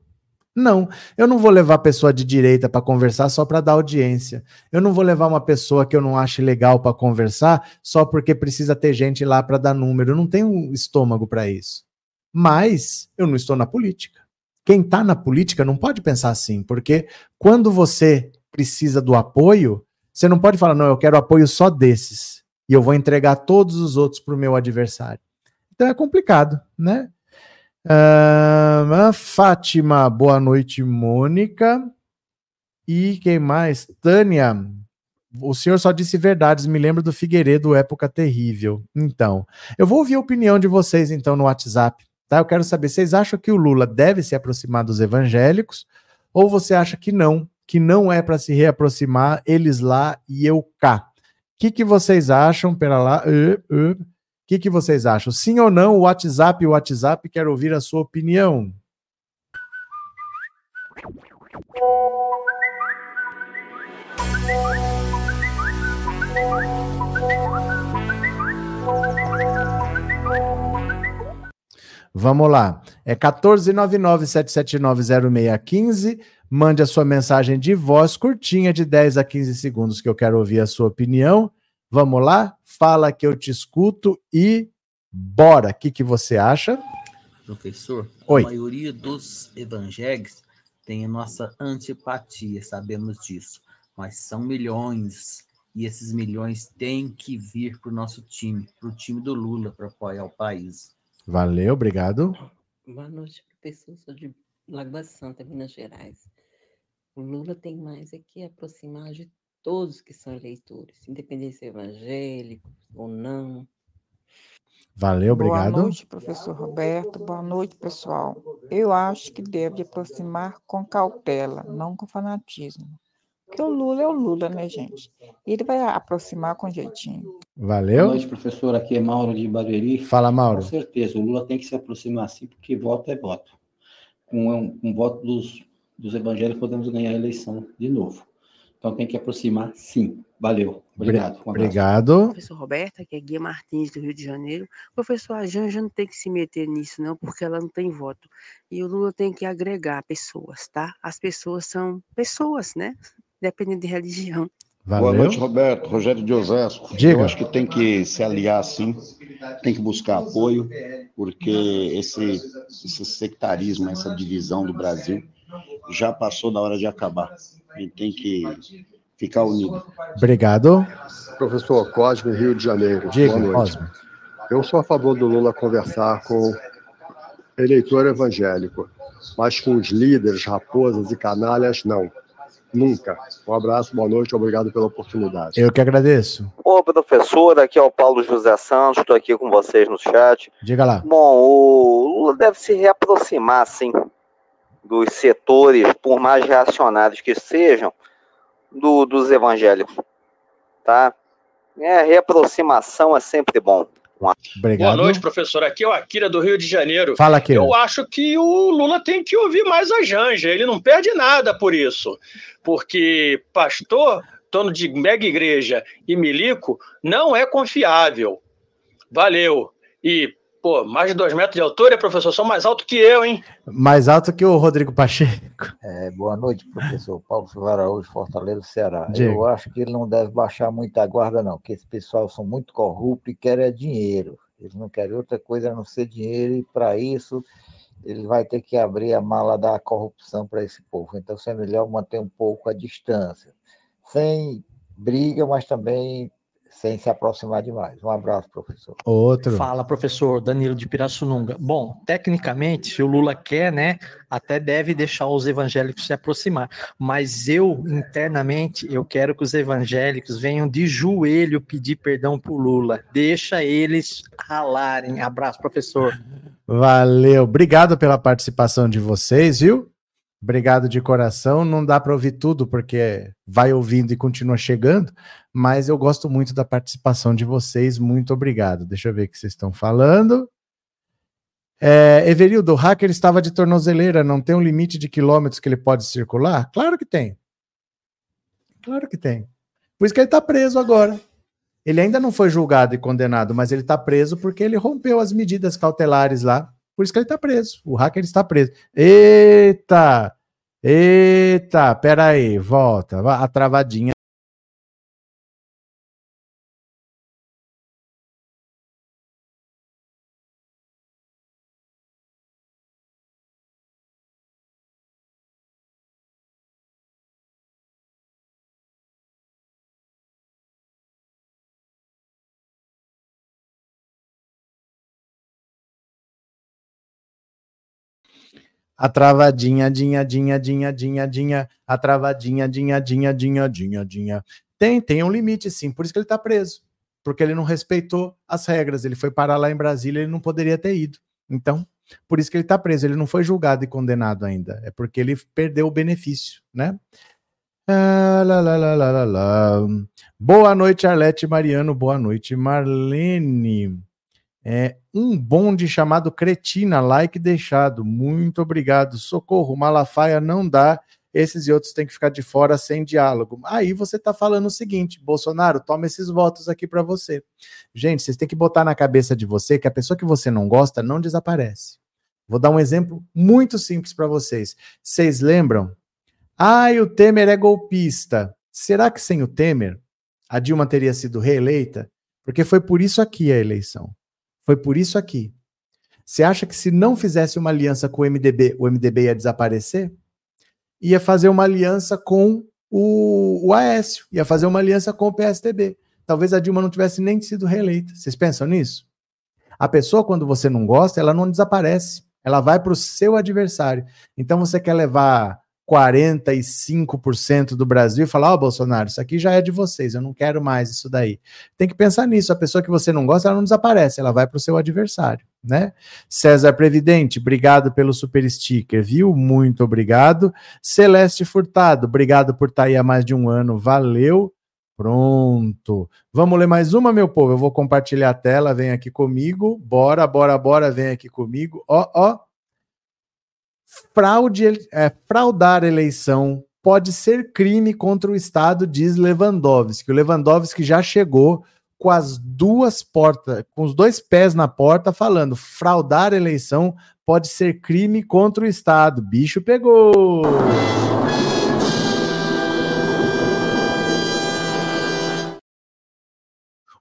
Não, eu não vou levar pessoa de direita para conversar só para dar audiência. Eu não vou levar uma pessoa que eu não ache legal para conversar só porque precisa ter gente lá para dar número. Eu não tenho estômago para isso. Mas eu não estou na política. Quem está na política não pode pensar assim, porque quando você precisa do apoio, você não pode falar, não, eu quero apoio só desses. e eu vou entregar todos os outros para o meu adversário. Então é complicado, né? Uh, Fátima, boa noite, Mônica. E quem mais? Tânia, o senhor só disse verdades, me lembro do Figueiredo, época terrível. Então, eu vou ouvir a opinião de vocês então no WhatsApp, tá? Eu quero saber, vocês acham que o Lula deve se aproximar dos evangélicos ou você acha que não, que não é para se reaproximar eles lá e eu cá? O que, que vocês acham? Pera lá. Uh, uh. O que, que vocês acham? Sim ou não? O WhatsApp, o WhatsApp, quero ouvir a sua opinião. Vamos lá. É 14997790615. Mande a sua mensagem de voz curtinha de 10 a 15 segundos que eu quero ouvir a sua opinião. Vamos lá? Fala que eu te escuto e bora. O que, que você acha? Professor, Oi. a maioria dos evangélicos tem a nossa antipatia, sabemos disso. Mas são milhões e esses milhões têm que vir para o nosso time, para o time do Lula, para apoiar o país. Valeu, obrigado. Boa noite, professor. Sou de Lagoa Santa, Minas Gerais. O Lula tem mais é que aproximar de todos que são eleitores, independente se é evangélico ou não. Valeu, obrigado. Boa noite, professor Roberto. Boa noite, pessoal. Eu acho que deve aproximar com cautela, não com fanatismo. Porque o Lula é o Lula, né, gente? Ele vai aproximar com jeitinho. Valeu. Boa noite, professor. Aqui é Mauro de Barueri. Fala, Mauro. Com certeza, o Lula tem que se aproximar assim, porque voto é voto. Com um, um voto dos, dos evangélicos, podemos ganhar a eleição de novo. Então tem que aproximar, sim. Valeu. Obrigado. Um Obrigado. Professor Roberta, que é Guia Martins, do Rio de Janeiro. Professor, a Janja não tem que se meter nisso, não, porque ela não tem voto. E o Lula tem que agregar pessoas, tá? As pessoas são pessoas, né? Dependendo de religião. Valeu. Boa noite, Roberto. Rogério de Osasco. Diga. Eu acho que tem que se aliar, sim. Tem que buscar apoio, porque esse, esse sectarismo, essa divisão do Brasil já passou da hora de acabar. A gente tem que ficar unido. Obrigado. Professor Cosme, Rio de Janeiro. Diga, Boa noite. Cosme. Eu sou a favor do Lula conversar com eleitor evangélico, mas com os líderes, raposas e canalhas, não. Nunca. Um abraço, boa noite, obrigado pela oportunidade. Eu que agradeço. Ô, professor, aqui é o Paulo José Santos, estou aqui com vocês no chat. Diga lá. Bom, o Lula deve se reaproximar, sim, dos setores, por mais reacionários que sejam, do, dos evangélicos, tá? É, reaproximação é sempre bom. Obrigado. Boa noite, professor. Aqui é o Akira do Rio de Janeiro. Fala, Akira. Eu acho que o Lula tem que ouvir mais a Janja. Ele não perde nada por isso. Porque pastor, dono de mega igreja e milico não é confiável. Valeu. E, pô, mais de dois metros de altura, professor, são mais alto que eu, hein? Mais alto que o Rodrigo Pacheco. É, boa noite, professor Paulo Silva Araújo, Fortaleza, Ceará. Diga. Eu acho que ele não deve baixar muito a guarda, não, porque esse pessoal são muito corruptos e querem dinheiro. Eles não querem outra coisa a não ser dinheiro, e para isso ele vai ter que abrir a mala da corrupção para esse povo. Então, é melhor manter um pouco a distância, sem briga, mas também sem se aproximar demais. Um abraço, professor. Outro. Fala, professor Danilo de Pirassununga. Bom, tecnicamente, se o Lula quer, né, até deve deixar os evangélicos se aproximar. Mas eu, internamente, eu quero que os evangélicos venham de joelho pedir perdão pro Lula. Deixa eles ralarem. Abraço, professor. Valeu. Obrigado pela participação de vocês, viu? Obrigado de coração. Não dá para ouvir tudo porque vai ouvindo e continua chegando, mas eu gosto muito da participação de vocês. Muito obrigado. Deixa eu ver o que vocês estão falando. É, Everildo, o hacker estava de tornozeleira, não tem um limite de quilômetros que ele pode circular? Claro que tem. Claro que tem. Por isso que ele está preso agora. Ele ainda não foi julgado e condenado, mas ele está preso porque ele rompeu as medidas cautelares lá. Por isso que ele está preso. O hacker está preso. Eita! Eita! Pera aí, volta. A travadinha. A travadinha, dinha, dinha, dinha, dinha, dinha. A travadinha, dinha, dinha, dinha, dinha, dinha. Tem, tem um limite, sim. Por isso que ele está preso. Porque ele não respeitou as regras. Ele foi parar lá em Brasília, ele não poderia ter ido. Então, por isso que ele está preso. Ele não foi julgado e condenado ainda. É porque ele perdeu o benefício, né? Ah, lá, lá, lá, lá, lá, Boa noite, Arlete Mariano. Boa noite, Marlene. É, um bonde chamado Cretina, like deixado. Muito obrigado. Socorro, Malafaia não dá. Esses e outros têm que ficar de fora sem diálogo. Aí você está falando o seguinte, Bolsonaro, toma esses votos aqui para você. Gente, vocês têm que botar na cabeça de você que a pessoa que você não gosta não desaparece. Vou dar um exemplo muito simples para vocês. Vocês lembram ah, o Temer é golpista. Será que sem o Temer a Dilma teria sido reeleita? Porque foi por isso aqui a eleição. Foi por isso aqui. Você acha que se não fizesse uma aliança com o MDB, o MDB ia desaparecer? Ia fazer uma aliança com o, o Aécio, ia fazer uma aliança com o PSDB. Talvez a Dilma não tivesse nem sido reeleita. Vocês pensam nisso? A pessoa, quando você não gosta, ela não desaparece. Ela vai para o seu adversário. Então você quer levar 45% do Brasil e falar: Ó, oh, Bolsonaro, isso aqui já é de vocês, eu não quero mais isso daí. Tem que pensar nisso. A pessoa que você não gosta, ela não desaparece, ela vai para o seu adversário, né? César Previdente, obrigado pelo super sticker, viu? Muito obrigado. Celeste Furtado, obrigado por estar tá aí há mais de um ano, valeu. Pronto. Vamos ler mais uma, meu povo. Eu vou compartilhar a tela, vem aqui comigo. Bora, bora, bora, vem aqui comigo. Ó, ó fraude, é, fraudar eleição pode ser crime contra o Estado, diz Lewandowski. O Lewandowski já chegou com as duas portas, com os dois pés na porta, falando: fraudar eleição pode ser crime contra o Estado. Bicho pegou!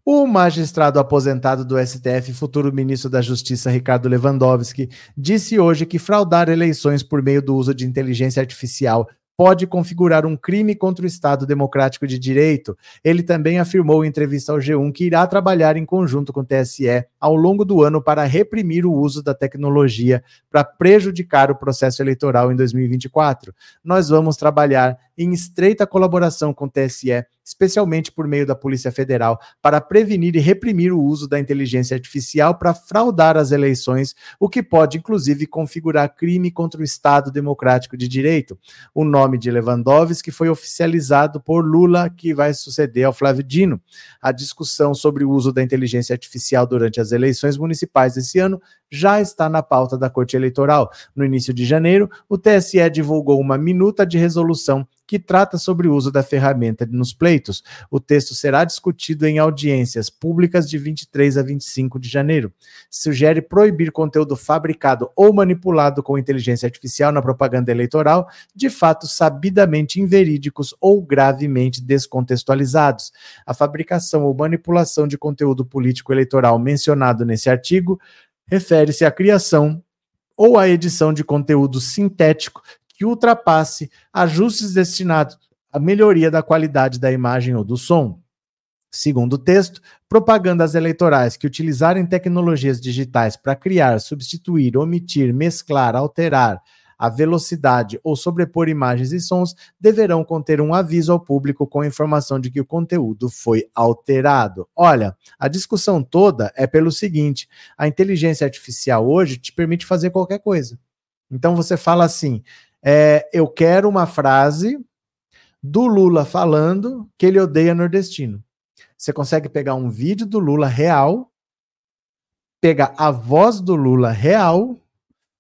O magistrado aposentado do STF, futuro ministro da Justiça Ricardo Lewandowski, disse hoje que fraudar eleições por meio do uso de inteligência artificial pode configurar um crime contra o Estado Democrático de Direito. Ele também afirmou em entrevista ao G1 que irá trabalhar em conjunto com o TSE ao longo do ano para reprimir o uso da tecnologia para prejudicar o processo eleitoral em 2024. Nós vamos trabalhar em estreita colaboração com o TSE especialmente por meio da Polícia Federal, para prevenir e reprimir o uso da inteligência artificial para fraudar as eleições, o que pode, inclusive, configurar crime contra o Estado Democrático de Direito. O nome de Lewandowski foi oficializado por Lula, que vai suceder ao Flávio Dino. A discussão sobre o uso da inteligência artificial durante as eleições municipais desse ano já está na pauta da Corte Eleitoral. No início de janeiro, o TSE divulgou uma minuta de resolução que trata sobre o uso da ferramenta nos pleitos. O texto será discutido em audiências públicas de 23 a 25 de janeiro. Sugere proibir conteúdo fabricado ou manipulado com inteligência artificial na propaganda eleitoral, de fato sabidamente inverídicos ou gravemente descontextualizados. A fabricação ou manipulação de conteúdo político eleitoral mencionado nesse artigo refere-se à criação ou à edição de conteúdo sintético que ultrapasse ajustes destinados à melhoria da qualidade da imagem ou do som. Segundo o texto, propagandas eleitorais que utilizarem tecnologias digitais para criar, substituir, omitir, mesclar, alterar a velocidade ou sobrepor imagens e sons deverão conter um aviso ao público com informação de que o conteúdo foi alterado. Olha, a discussão toda é pelo seguinte: a inteligência artificial hoje te permite fazer qualquer coisa. Então você fala assim: é, eu quero uma frase do Lula falando que ele odeia nordestino. Você consegue pegar um vídeo do Lula real, pegar a voz do Lula real,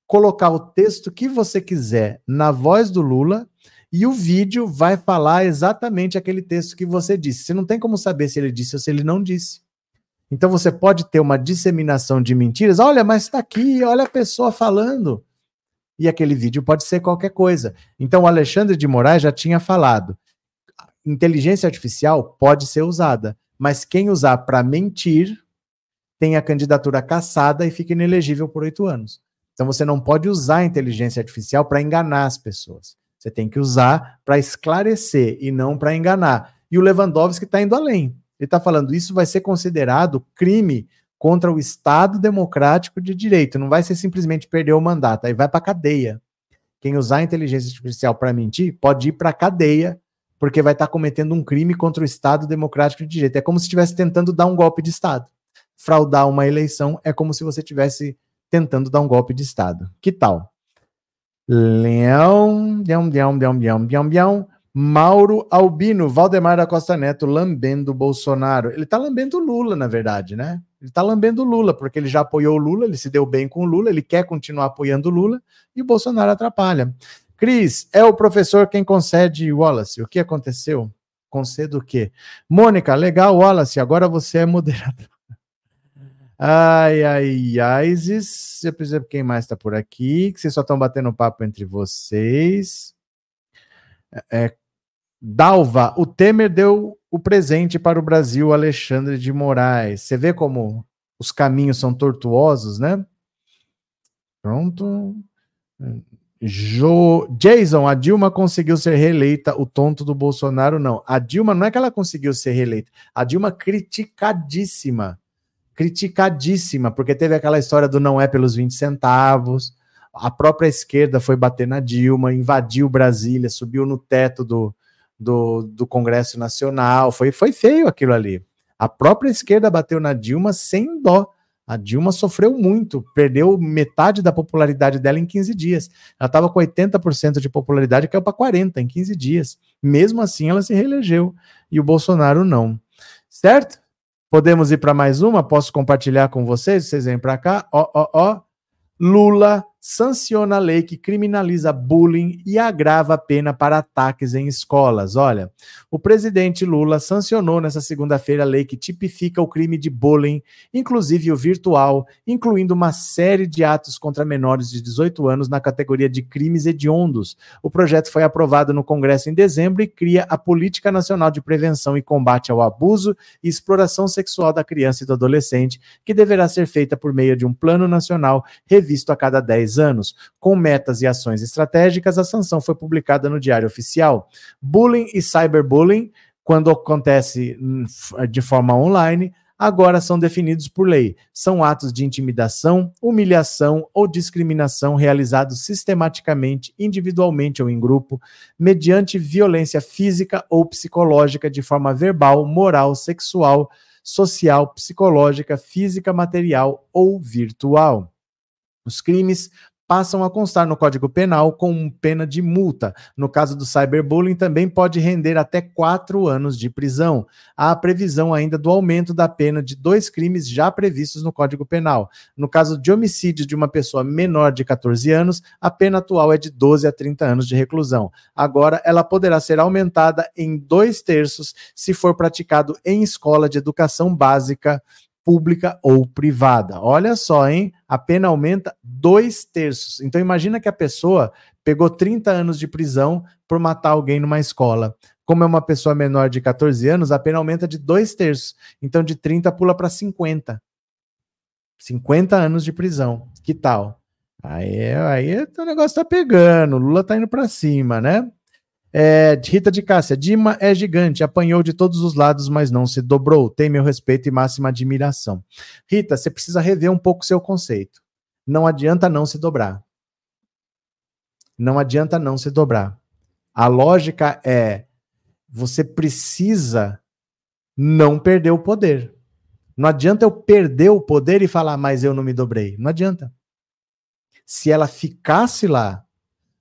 colocar o texto que você quiser na voz do Lula e o vídeo vai falar exatamente aquele texto que você disse. Você não tem como saber se ele disse ou se ele não disse. Então você pode ter uma disseminação de mentiras. Olha, mas está aqui, olha a pessoa falando e aquele vídeo pode ser qualquer coisa. Então, o Alexandre de Moraes já tinha falado: inteligência artificial pode ser usada, mas quem usar para mentir tem a candidatura caçada e fica inelegível por oito anos. Então, você não pode usar a inteligência artificial para enganar as pessoas. Você tem que usar para esclarecer e não para enganar. E o Lewandowski está indo além. Ele está falando isso vai ser considerado crime contra o Estado democrático de direito. Não vai ser simplesmente perder o mandato, aí vai para cadeia. quem usar a inteligência artificial para mentir pode ir para cadeia, porque vai estar tá cometendo um crime contra o Estado democrático de direito. É como se estivesse tentando dar um golpe de Estado. Fraudar uma eleição é como se você estivesse tentando dar um golpe de Estado. Que tal? Leão, leão, leão, leão, leão, leão, leão. Mauro Albino, Valdemar da Costa Neto, lambendo Bolsonaro. Ele tá lambendo Lula, na verdade, né? Ele tá lambendo Lula, porque ele já apoiou o Lula, ele se deu bem com o Lula, ele quer continuar apoiando o Lula e o Bolsonaro atrapalha. Cris, é o professor quem concede Wallace. O que aconteceu? Concedo o quê? Mônica, legal, Wallace, agora você é moderador. Ai, ai, ai, Isis. Eu preciso quem mais está por aqui, que vocês só estão batendo papo entre vocês. É, Dalva, o Temer deu o presente para o Brasil, Alexandre de Moraes. Você vê como os caminhos são tortuosos, né? Pronto. Jo... Jason, a Dilma conseguiu ser reeleita, o tonto do Bolsonaro não. A Dilma não é que ela conseguiu ser reeleita, a Dilma criticadíssima. Criticadíssima, porque teve aquela história do não é pelos 20 centavos. A própria esquerda foi bater na Dilma, invadiu Brasília, subiu no teto do, do, do Congresso Nacional. Foi, foi feio aquilo ali. A própria esquerda bateu na Dilma sem dó. A Dilma sofreu muito, perdeu metade da popularidade dela em 15 dias. Ela estava com 80% de popularidade, caiu para 40% em 15 dias. Mesmo assim, ela se reelegeu e o Bolsonaro não. Certo? Podemos ir para mais uma? Posso compartilhar com vocês? Vocês vêm para cá. Ó, ó, ó. Lula sanciona a lei que criminaliza bullying e agrava a pena para ataques em escolas. Olha, o presidente Lula sancionou nessa segunda-feira a lei que tipifica o crime de bullying, inclusive o virtual, incluindo uma série de atos contra menores de 18 anos na categoria de crimes hediondos. O projeto foi aprovado no Congresso em dezembro e cria a Política Nacional de Prevenção e Combate ao Abuso e Exploração Sexual da Criança e do Adolescente, que deverá ser feita por meio de um plano nacional revisto a cada 10 anos. Com metas e ações estratégicas, a sanção foi publicada no Diário Oficial. Bullying e cyberbullying, quando acontece hum, de forma online, agora são definidos por lei. São atos de intimidação, humilhação ou discriminação realizados sistematicamente, individualmente ou em grupo, mediante violência física ou psicológica de forma verbal, moral, sexual, social, psicológica, física, material ou virtual. Os crimes passam a constar no Código Penal com pena de multa. No caso do cyberbullying, também pode render até quatro anos de prisão. Há previsão ainda do aumento da pena de dois crimes já previstos no Código Penal. No caso de homicídio de uma pessoa menor de 14 anos, a pena atual é de 12 a 30 anos de reclusão. Agora, ela poderá ser aumentada em dois terços se for praticado em escola de educação básica pública ou privada. Olha só, hein? A pena aumenta dois terços. Então imagina que a pessoa pegou 30 anos de prisão por matar alguém numa escola. Como é uma pessoa menor de 14 anos, a pena aumenta de dois terços. Então de 30 pula para 50. 50 anos de prisão. Que tal? Aí, aí o negócio tá pegando, Lula tá indo para cima, né? É, Rita de Cássia, Dima é gigante, apanhou de todos os lados, mas não se dobrou. Tem meu respeito e máxima admiração. Rita, você precisa rever um pouco seu conceito. Não adianta não se dobrar. Não adianta não se dobrar. A lógica é você precisa não perder o poder. Não adianta eu perder o poder e falar, mas eu não me dobrei. Não adianta. Se ela ficasse lá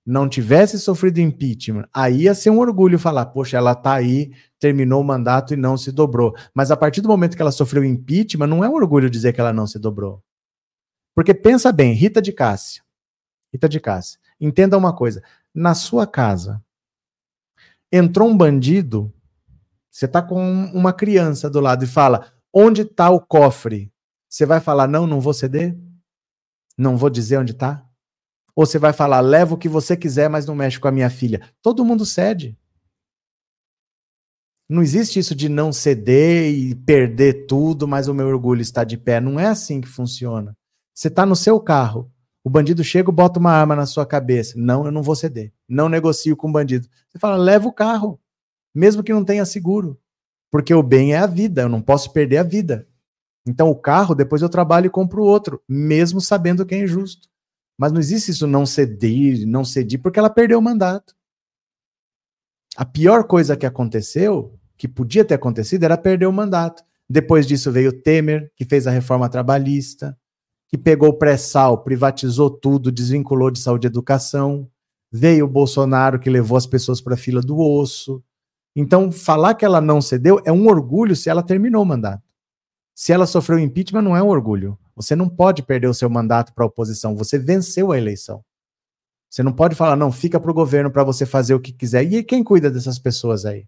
não tivesse sofrido impeachment, aí ia ser um orgulho falar, poxa, ela tá aí, terminou o mandato e não se dobrou. Mas a partir do momento que ela sofreu impeachment, não é um orgulho dizer que ela não se dobrou. Porque pensa bem, Rita de Cássia, Rita de Cássia, entenda uma coisa, na sua casa, entrou um bandido, você tá com uma criança do lado e fala, onde está o cofre? Você vai falar, não, não vou ceder? Não vou dizer onde está? Ou você vai falar, leva o que você quiser, mas não mexe com a minha filha? Todo mundo cede. Não existe isso de não ceder e perder tudo, mas o meu orgulho está de pé. Não é assim que funciona. Você está no seu carro, o bandido chega e bota uma arma na sua cabeça. Não, eu não vou ceder. Não negocio com o bandido. Você fala, leva o carro, mesmo que não tenha seguro. Porque o bem é a vida, eu não posso perder a vida. Então o carro, depois eu trabalho e compro outro, mesmo sabendo que é injusto. Mas não existe isso não ceder, não ceder, porque ela perdeu o mandato. A pior coisa que aconteceu, que podia ter acontecido, era perder o mandato. Depois disso veio Temer, que fez a reforma trabalhista, que pegou o pré-sal, privatizou tudo, desvinculou de saúde e educação. Veio o Bolsonaro, que levou as pessoas para a fila do osso. Então, falar que ela não cedeu é um orgulho se ela terminou o mandato. Se ela sofreu impeachment, não é um orgulho. Você não pode perder o seu mandato para a oposição. Você venceu a eleição. Você não pode falar, não, fica para o governo para você fazer o que quiser. E quem cuida dessas pessoas aí?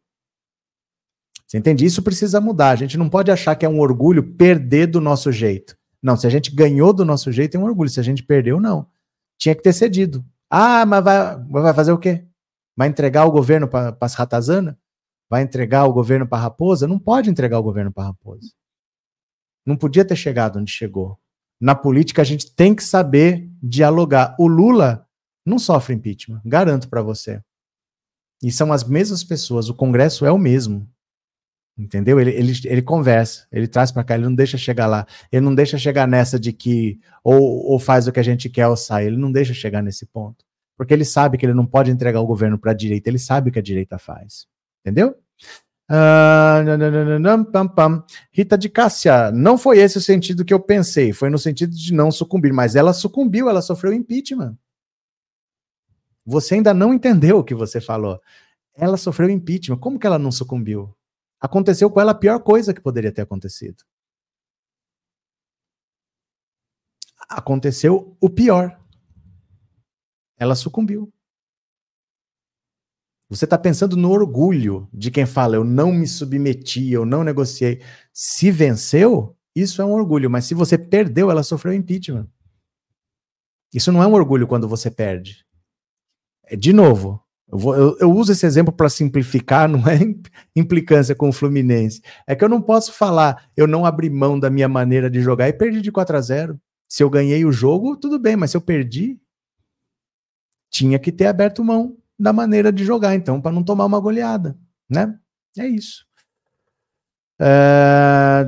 Você entende? Isso precisa mudar. A gente não pode achar que é um orgulho perder do nosso jeito. Não, se a gente ganhou do nosso jeito, é um orgulho. Se a gente perdeu, não. Tinha que ter cedido. Ah, mas vai, vai fazer o quê? Vai entregar o governo para as ratazanas? Vai entregar o governo para a raposa? Não pode entregar o governo para a raposa. Não podia ter chegado onde chegou. Na política, a gente tem que saber dialogar. O Lula não sofre impeachment, garanto para você. E são as mesmas pessoas, o Congresso é o mesmo. Entendeu? Ele, ele, ele conversa, ele traz para cá, ele não deixa chegar lá. Ele não deixa chegar nessa de que ou, ou faz o que a gente quer ou sai. Ele não deixa chegar nesse ponto. Porque ele sabe que ele não pode entregar o governo para a direita, ele sabe o que a direita faz. Entendeu? Ah. Rita de Cássia, não foi esse o sentido que eu pensei, foi no sentido de não sucumbir, mas ela sucumbiu, ela sofreu impeachment. Você ainda não entendeu o que você falou. Ela sofreu impeachment, como que ela não sucumbiu? Aconteceu com ela a pior coisa que poderia ter acontecido. Aconteceu o pior. Ela sucumbiu. Você está pensando no orgulho de quem fala, eu não me submeti, eu não negociei. Se venceu, isso é um orgulho, mas se você perdeu, ela sofreu impeachment. Isso não é um orgulho quando você perde. É, de novo, eu, vou, eu, eu uso esse exemplo para simplificar, não é implicância com o Fluminense. É que eu não posso falar, eu não abri mão da minha maneira de jogar e perdi de 4 a 0. Se eu ganhei o jogo, tudo bem, mas se eu perdi, tinha que ter aberto mão da maneira de jogar, então, para não tomar uma goleada, né? É isso. É,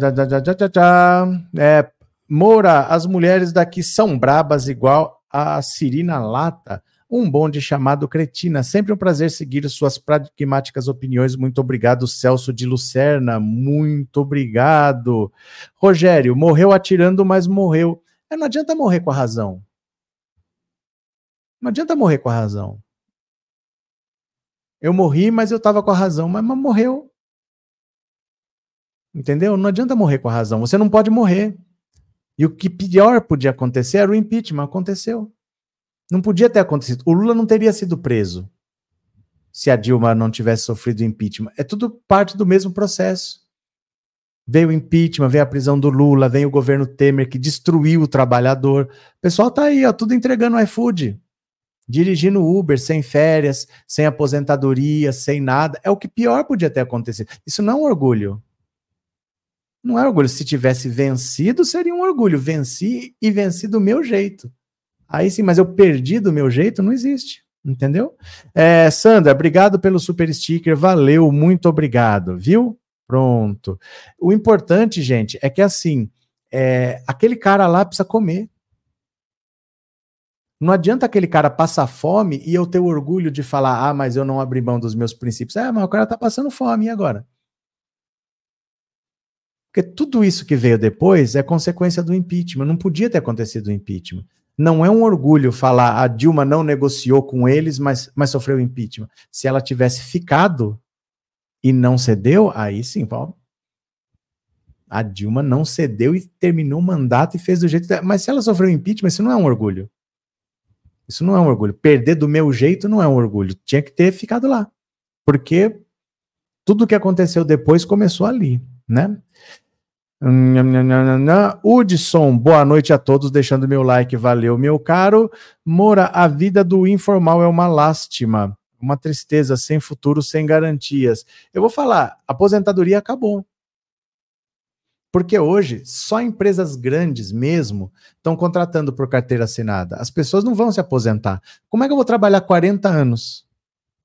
é, Moura, as mulheres daqui são brabas igual a Cirina Lata. Um bonde chamado Cretina. Sempre um prazer seguir suas pragmáticas opiniões. Muito obrigado, Celso de Lucerna. Muito obrigado. Rogério, morreu atirando, mas morreu. É, não adianta morrer com a razão. Não adianta morrer com a razão. Eu morri, mas eu estava com a razão, mas, mas morreu. Entendeu? Não adianta morrer com a razão. Você não pode morrer. E o que pior podia acontecer era o impeachment. Aconteceu. Não podia ter acontecido. O Lula não teria sido preso se a Dilma não tivesse sofrido impeachment. É tudo parte do mesmo processo. Veio o impeachment, veio a prisão do Lula, vem o governo Temer que destruiu o trabalhador. O pessoal tá aí, ó, tudo entregando iFood dirigindo Uber sem férias, sem aposentadoria, sem nada. É o que pior podia ter acontecido. Isso não é um orgulho. Não é orgulho. Se tivesse vencido, seria um orgulho. Venci e venci do meu jeito. Aí sim, mas eu perdi do meu jeito, não existe. Entendeu? É, Sandra, obrigado pelo super sticker. Valeu, muito obrigado, viu? Pronto. O importante, gente, é que assim, é, aquele cara lá precisa comer. Não adianta aquele cara passar fome e eu ter orgulho de falar, ah, mas eu não abri mão dos meus princípios. É, mas o cara tá passando fome, e agora? Porque tudo isso que veio depois é consequência do impeachment. Não podia ter acontecido o impeachment. Não é um orgulho falar a Dilma não negociou com eles, mas, mas sofreu impeachment. Se ela tivesse ficado e não cedeu, aí sim, Paulo. A Dilma não cedeu e terminou o mandato e fez do jeito. Mas se ela sofreu impeachment, isso não é um orgulho. Isso não é um orgulho. Perder do meu jeito não é um orgulho. Tinha que ter ficado lá. Porque tudo que aconteceu depois começou ali, né? Hudson, boa noite a todos, deixando meu like, valeu, meu caro. Moura, a vida do informal é uma lástima, uma tristeza, sem futuro, sem garantias. Eu vou falar, aposentadoria acabou. Porque hoje só empresas grandes mesmo estão contratando por carteira assinada. As pessoas não vão se aposentar. Como é que eu vou trabalhar 40 anos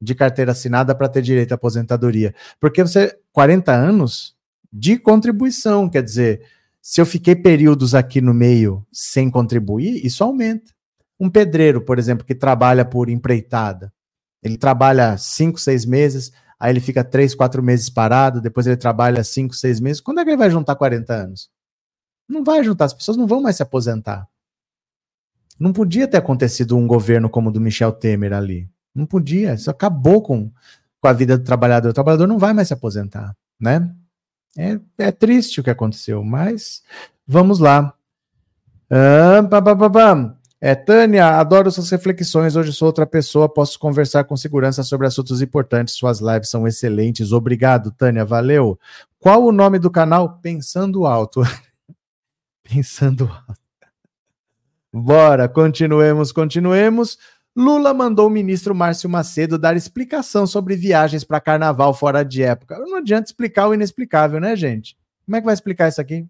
de carteira assinada para ter direito à aposentadoria? Porque você 40 anos de contribuição, quer dizer, se eu fiquei períodos aqui no meio sem contribuir, isso aumenta. Um pedreiro, por exemplo, que trabalha por empreitada. Ele trabalha cinco, seis meses, aí ele fica três, quatro meses parado, depois ele trabalha cinco, seis meses. Quando é que ele vai juntar 40 anos? Não vai juntar, as pessoas não vão mais se aposentar. Não podia ter acontecido um governo como o do Michel Temer ali. Não podia, isso acabou com, com a vida do trabalhador. O trabalhador não vai mais se aposentar, né? É, é triste o que aconteceu, mas vamos lá. Ah. É, Tânia, adoro suas reflexões. Hoje sou outra pessoa, posso conversar com segurança sobre assuntos importantes. Suas lives são excelentes. Obrigado, Tânia. Valeu. Qual o nome do canal? Pensando Alto. Pensando Alto. Bora, continuemos, continuemos. Lula mandou o ministro Márcio Macedo dar explicação sobre viagens para carnaval fora de época. Não adianta explicar o inexplicável, né, gente? Como é que vai explicar isso aqui?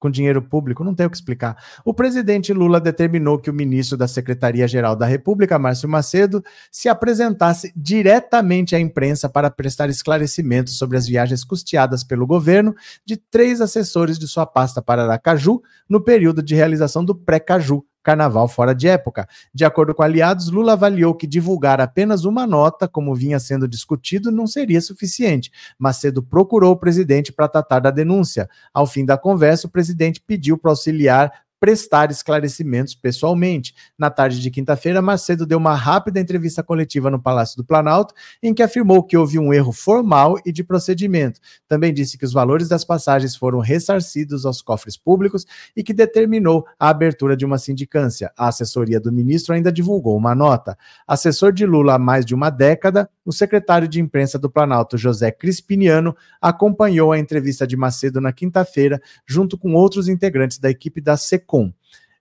Com dinheiro público? Não tem o que explicar. O presidente Lula determinou que o ministro da Secretaria-Geral da República, Márcio Macedo, se apresentasse diretamente à imprensa para prestar esclarecimentos sobre as viagens custeadas pelo governo de três assessores de sua pasta para Aracaju no período de realização do pré-Caju, carnaval fora de época. De acordo com aliados, Lula avaliou que divulgar apenas uma nota, como vinha sendo discutido, não seria suficiente. Macedo procurou o presidente para tratar da denúncia. Ao fim da conversa, o presidente pediu para auxiliar prestar esclarecimentos pessoalmente. Na tarde de quinta-feira, Macedo deu uma rápida entrevista coletiva no Palácio do Planalto, em que afirmou que houve um erro formal e de procedimento. Também disse que os valores das passagens foram ressarcidos aos cofres públicos e que determinou a abertura de uma sindicância. A assessoria do ministro ainda divulgou uma nota. Assessor de Lula há mais de uma década, o secretário de imprensa do Planalto, José Crispiniano, acompanhou a entrevista de Macedo na quinta-feira, junto com outros integrantes da equipe da SEC SECOM.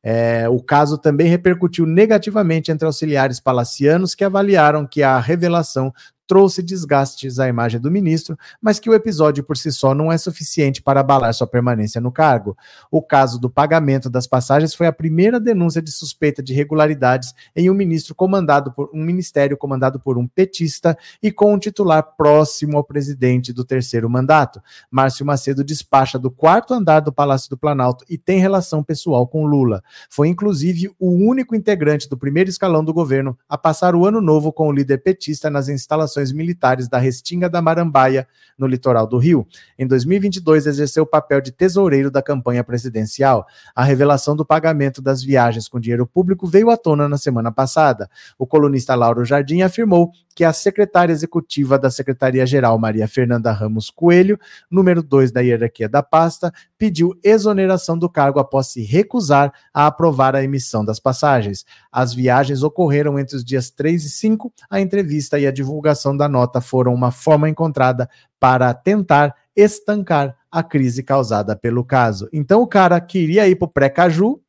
É, o caso também repercutiu negativamente entre auxiliares palacianos que avaliaram que a revelação trouxe desgastes à imagem do ministro, mas que o episódio por si só não é suficiente para abalar sua permanência no cargo. O caso do pagamento das passagens foi a primeira denúncia de suspeita de irregularidades em um ministro comandado por um ministério comandado por um petista e com um titular próximo ao presidente do terceiro mandato. Márcio Macedo despacha do quarto andar do Palácio do Planalto e tem relação pessoal com Lula. Foi inclusive o único integrante do primeiro escalão do governo a passar o ano novo com o líder petista nas instalações operações militares da Restinga da Marambaia, no litoral do Rio. Em 2022, exerceu o papel de tesoureiro da campanha presidencial. A revelação do pagamento das viagens com dinheiro público veio à tona na semana passada. O colunista Lauro Jardim afirmou que a secretária executiva da Secretaria-Geral, Maria Fernanda Ramos Coelho, número 2 da hierarquia da pasta, pediu exoneração do cargo após se recusar a aprovar a emissão das passagens. As viagens ocorreram entre os dias 3 e 5. A entrevista e a divulgação da nota foram uma forma encontrada para tentar estancar a crise causada pelo caso. Então o cara queria ir para o pré-caju,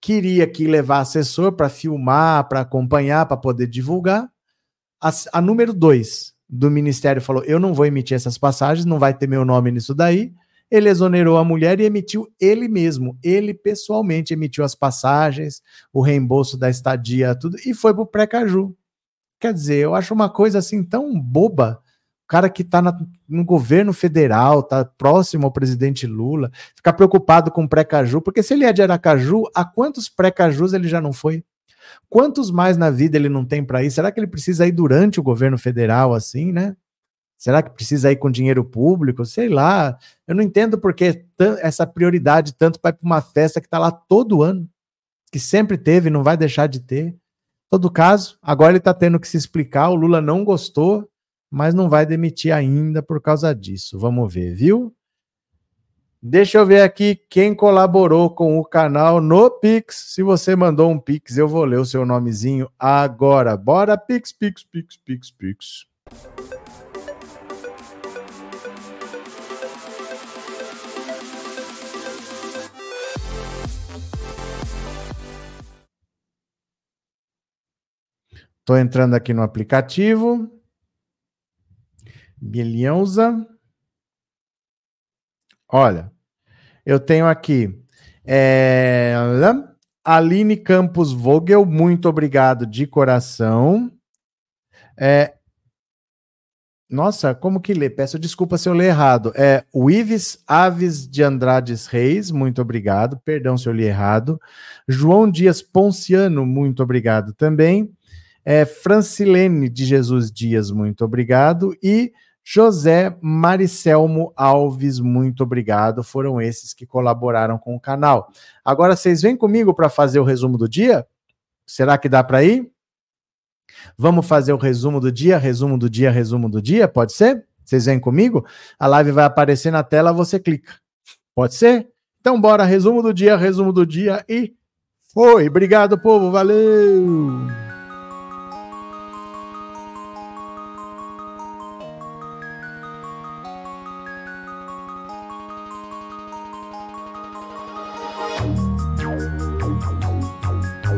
queria que levar assessor para filmar, para acompanhar, para poder divulgar. A, a número 2 do ministério falou: eu não vou emitir essas passagens, não vai ter meu nome nisso daí ele exonerou a mulher e emitiu ele mesmo, ele pessoalmente emitiu as passagens, o reembolso da estadia, tudo, e foi pro pré-caju. Quer dizer, eu acho uma coisa assim tão boba. Cara que está no governo federal, tá próximo ao presidente Lula, ficar preocupado com o pré-caju, porque se ele é de Aracaju, a quantos pré-cajus ele já não foi? Quantos mais na vida ele não tem para ir? Será que ele precisa ir durante o governo federal, assim, né? Será que precisa ir com dinheiro público? Sei lá. Eu não entendo por que essa prioridade tanto para uma festa que está lá todo ano, que sempre teve, não vai deixar de ter. Todo caso, agora ele está tendo que se explicar. O Lula não gostou, mas não vai demitir ainda por causa disso. Vamos ver, viu? Deixa eu ver aqui quem colaborou com o canal no Pix. Se você mandou um Pix, eu vou ler o seu nomezinho agora. Bora, Pix, Pix, Pix, Pix, Pix. Estou entrando aqui no aplicativo. Bilhãoza. Olha, eu tenho aqui é, Aline Campos Vogel, muito obrigado de coração. É, Nossa, como que lê? Peço desculpa se eu ler errado. É o Ives Aves de Andrades Reis, muito obrigado. Perdão se eu li errado. João Dias Ponciano, muito obrigado também. É, Francilene de Jesus Dias, muito obrigado. E José Maricelmo Alves, muito obrigado. Foram esses que colaboraram com o canal. Agora vocês vêm comigo para fazer o resumo do dia? Será que dá para ir? Vamos fazer o resumo do dia, resumo do dia, resumo do dia? Pode ser? Vocês vêm comigo? A live vai aparecer na tela, você clica. Pode ser? Então bora, resumo do dia, resumo do dia e foi. Obrigado, povo. Valeu!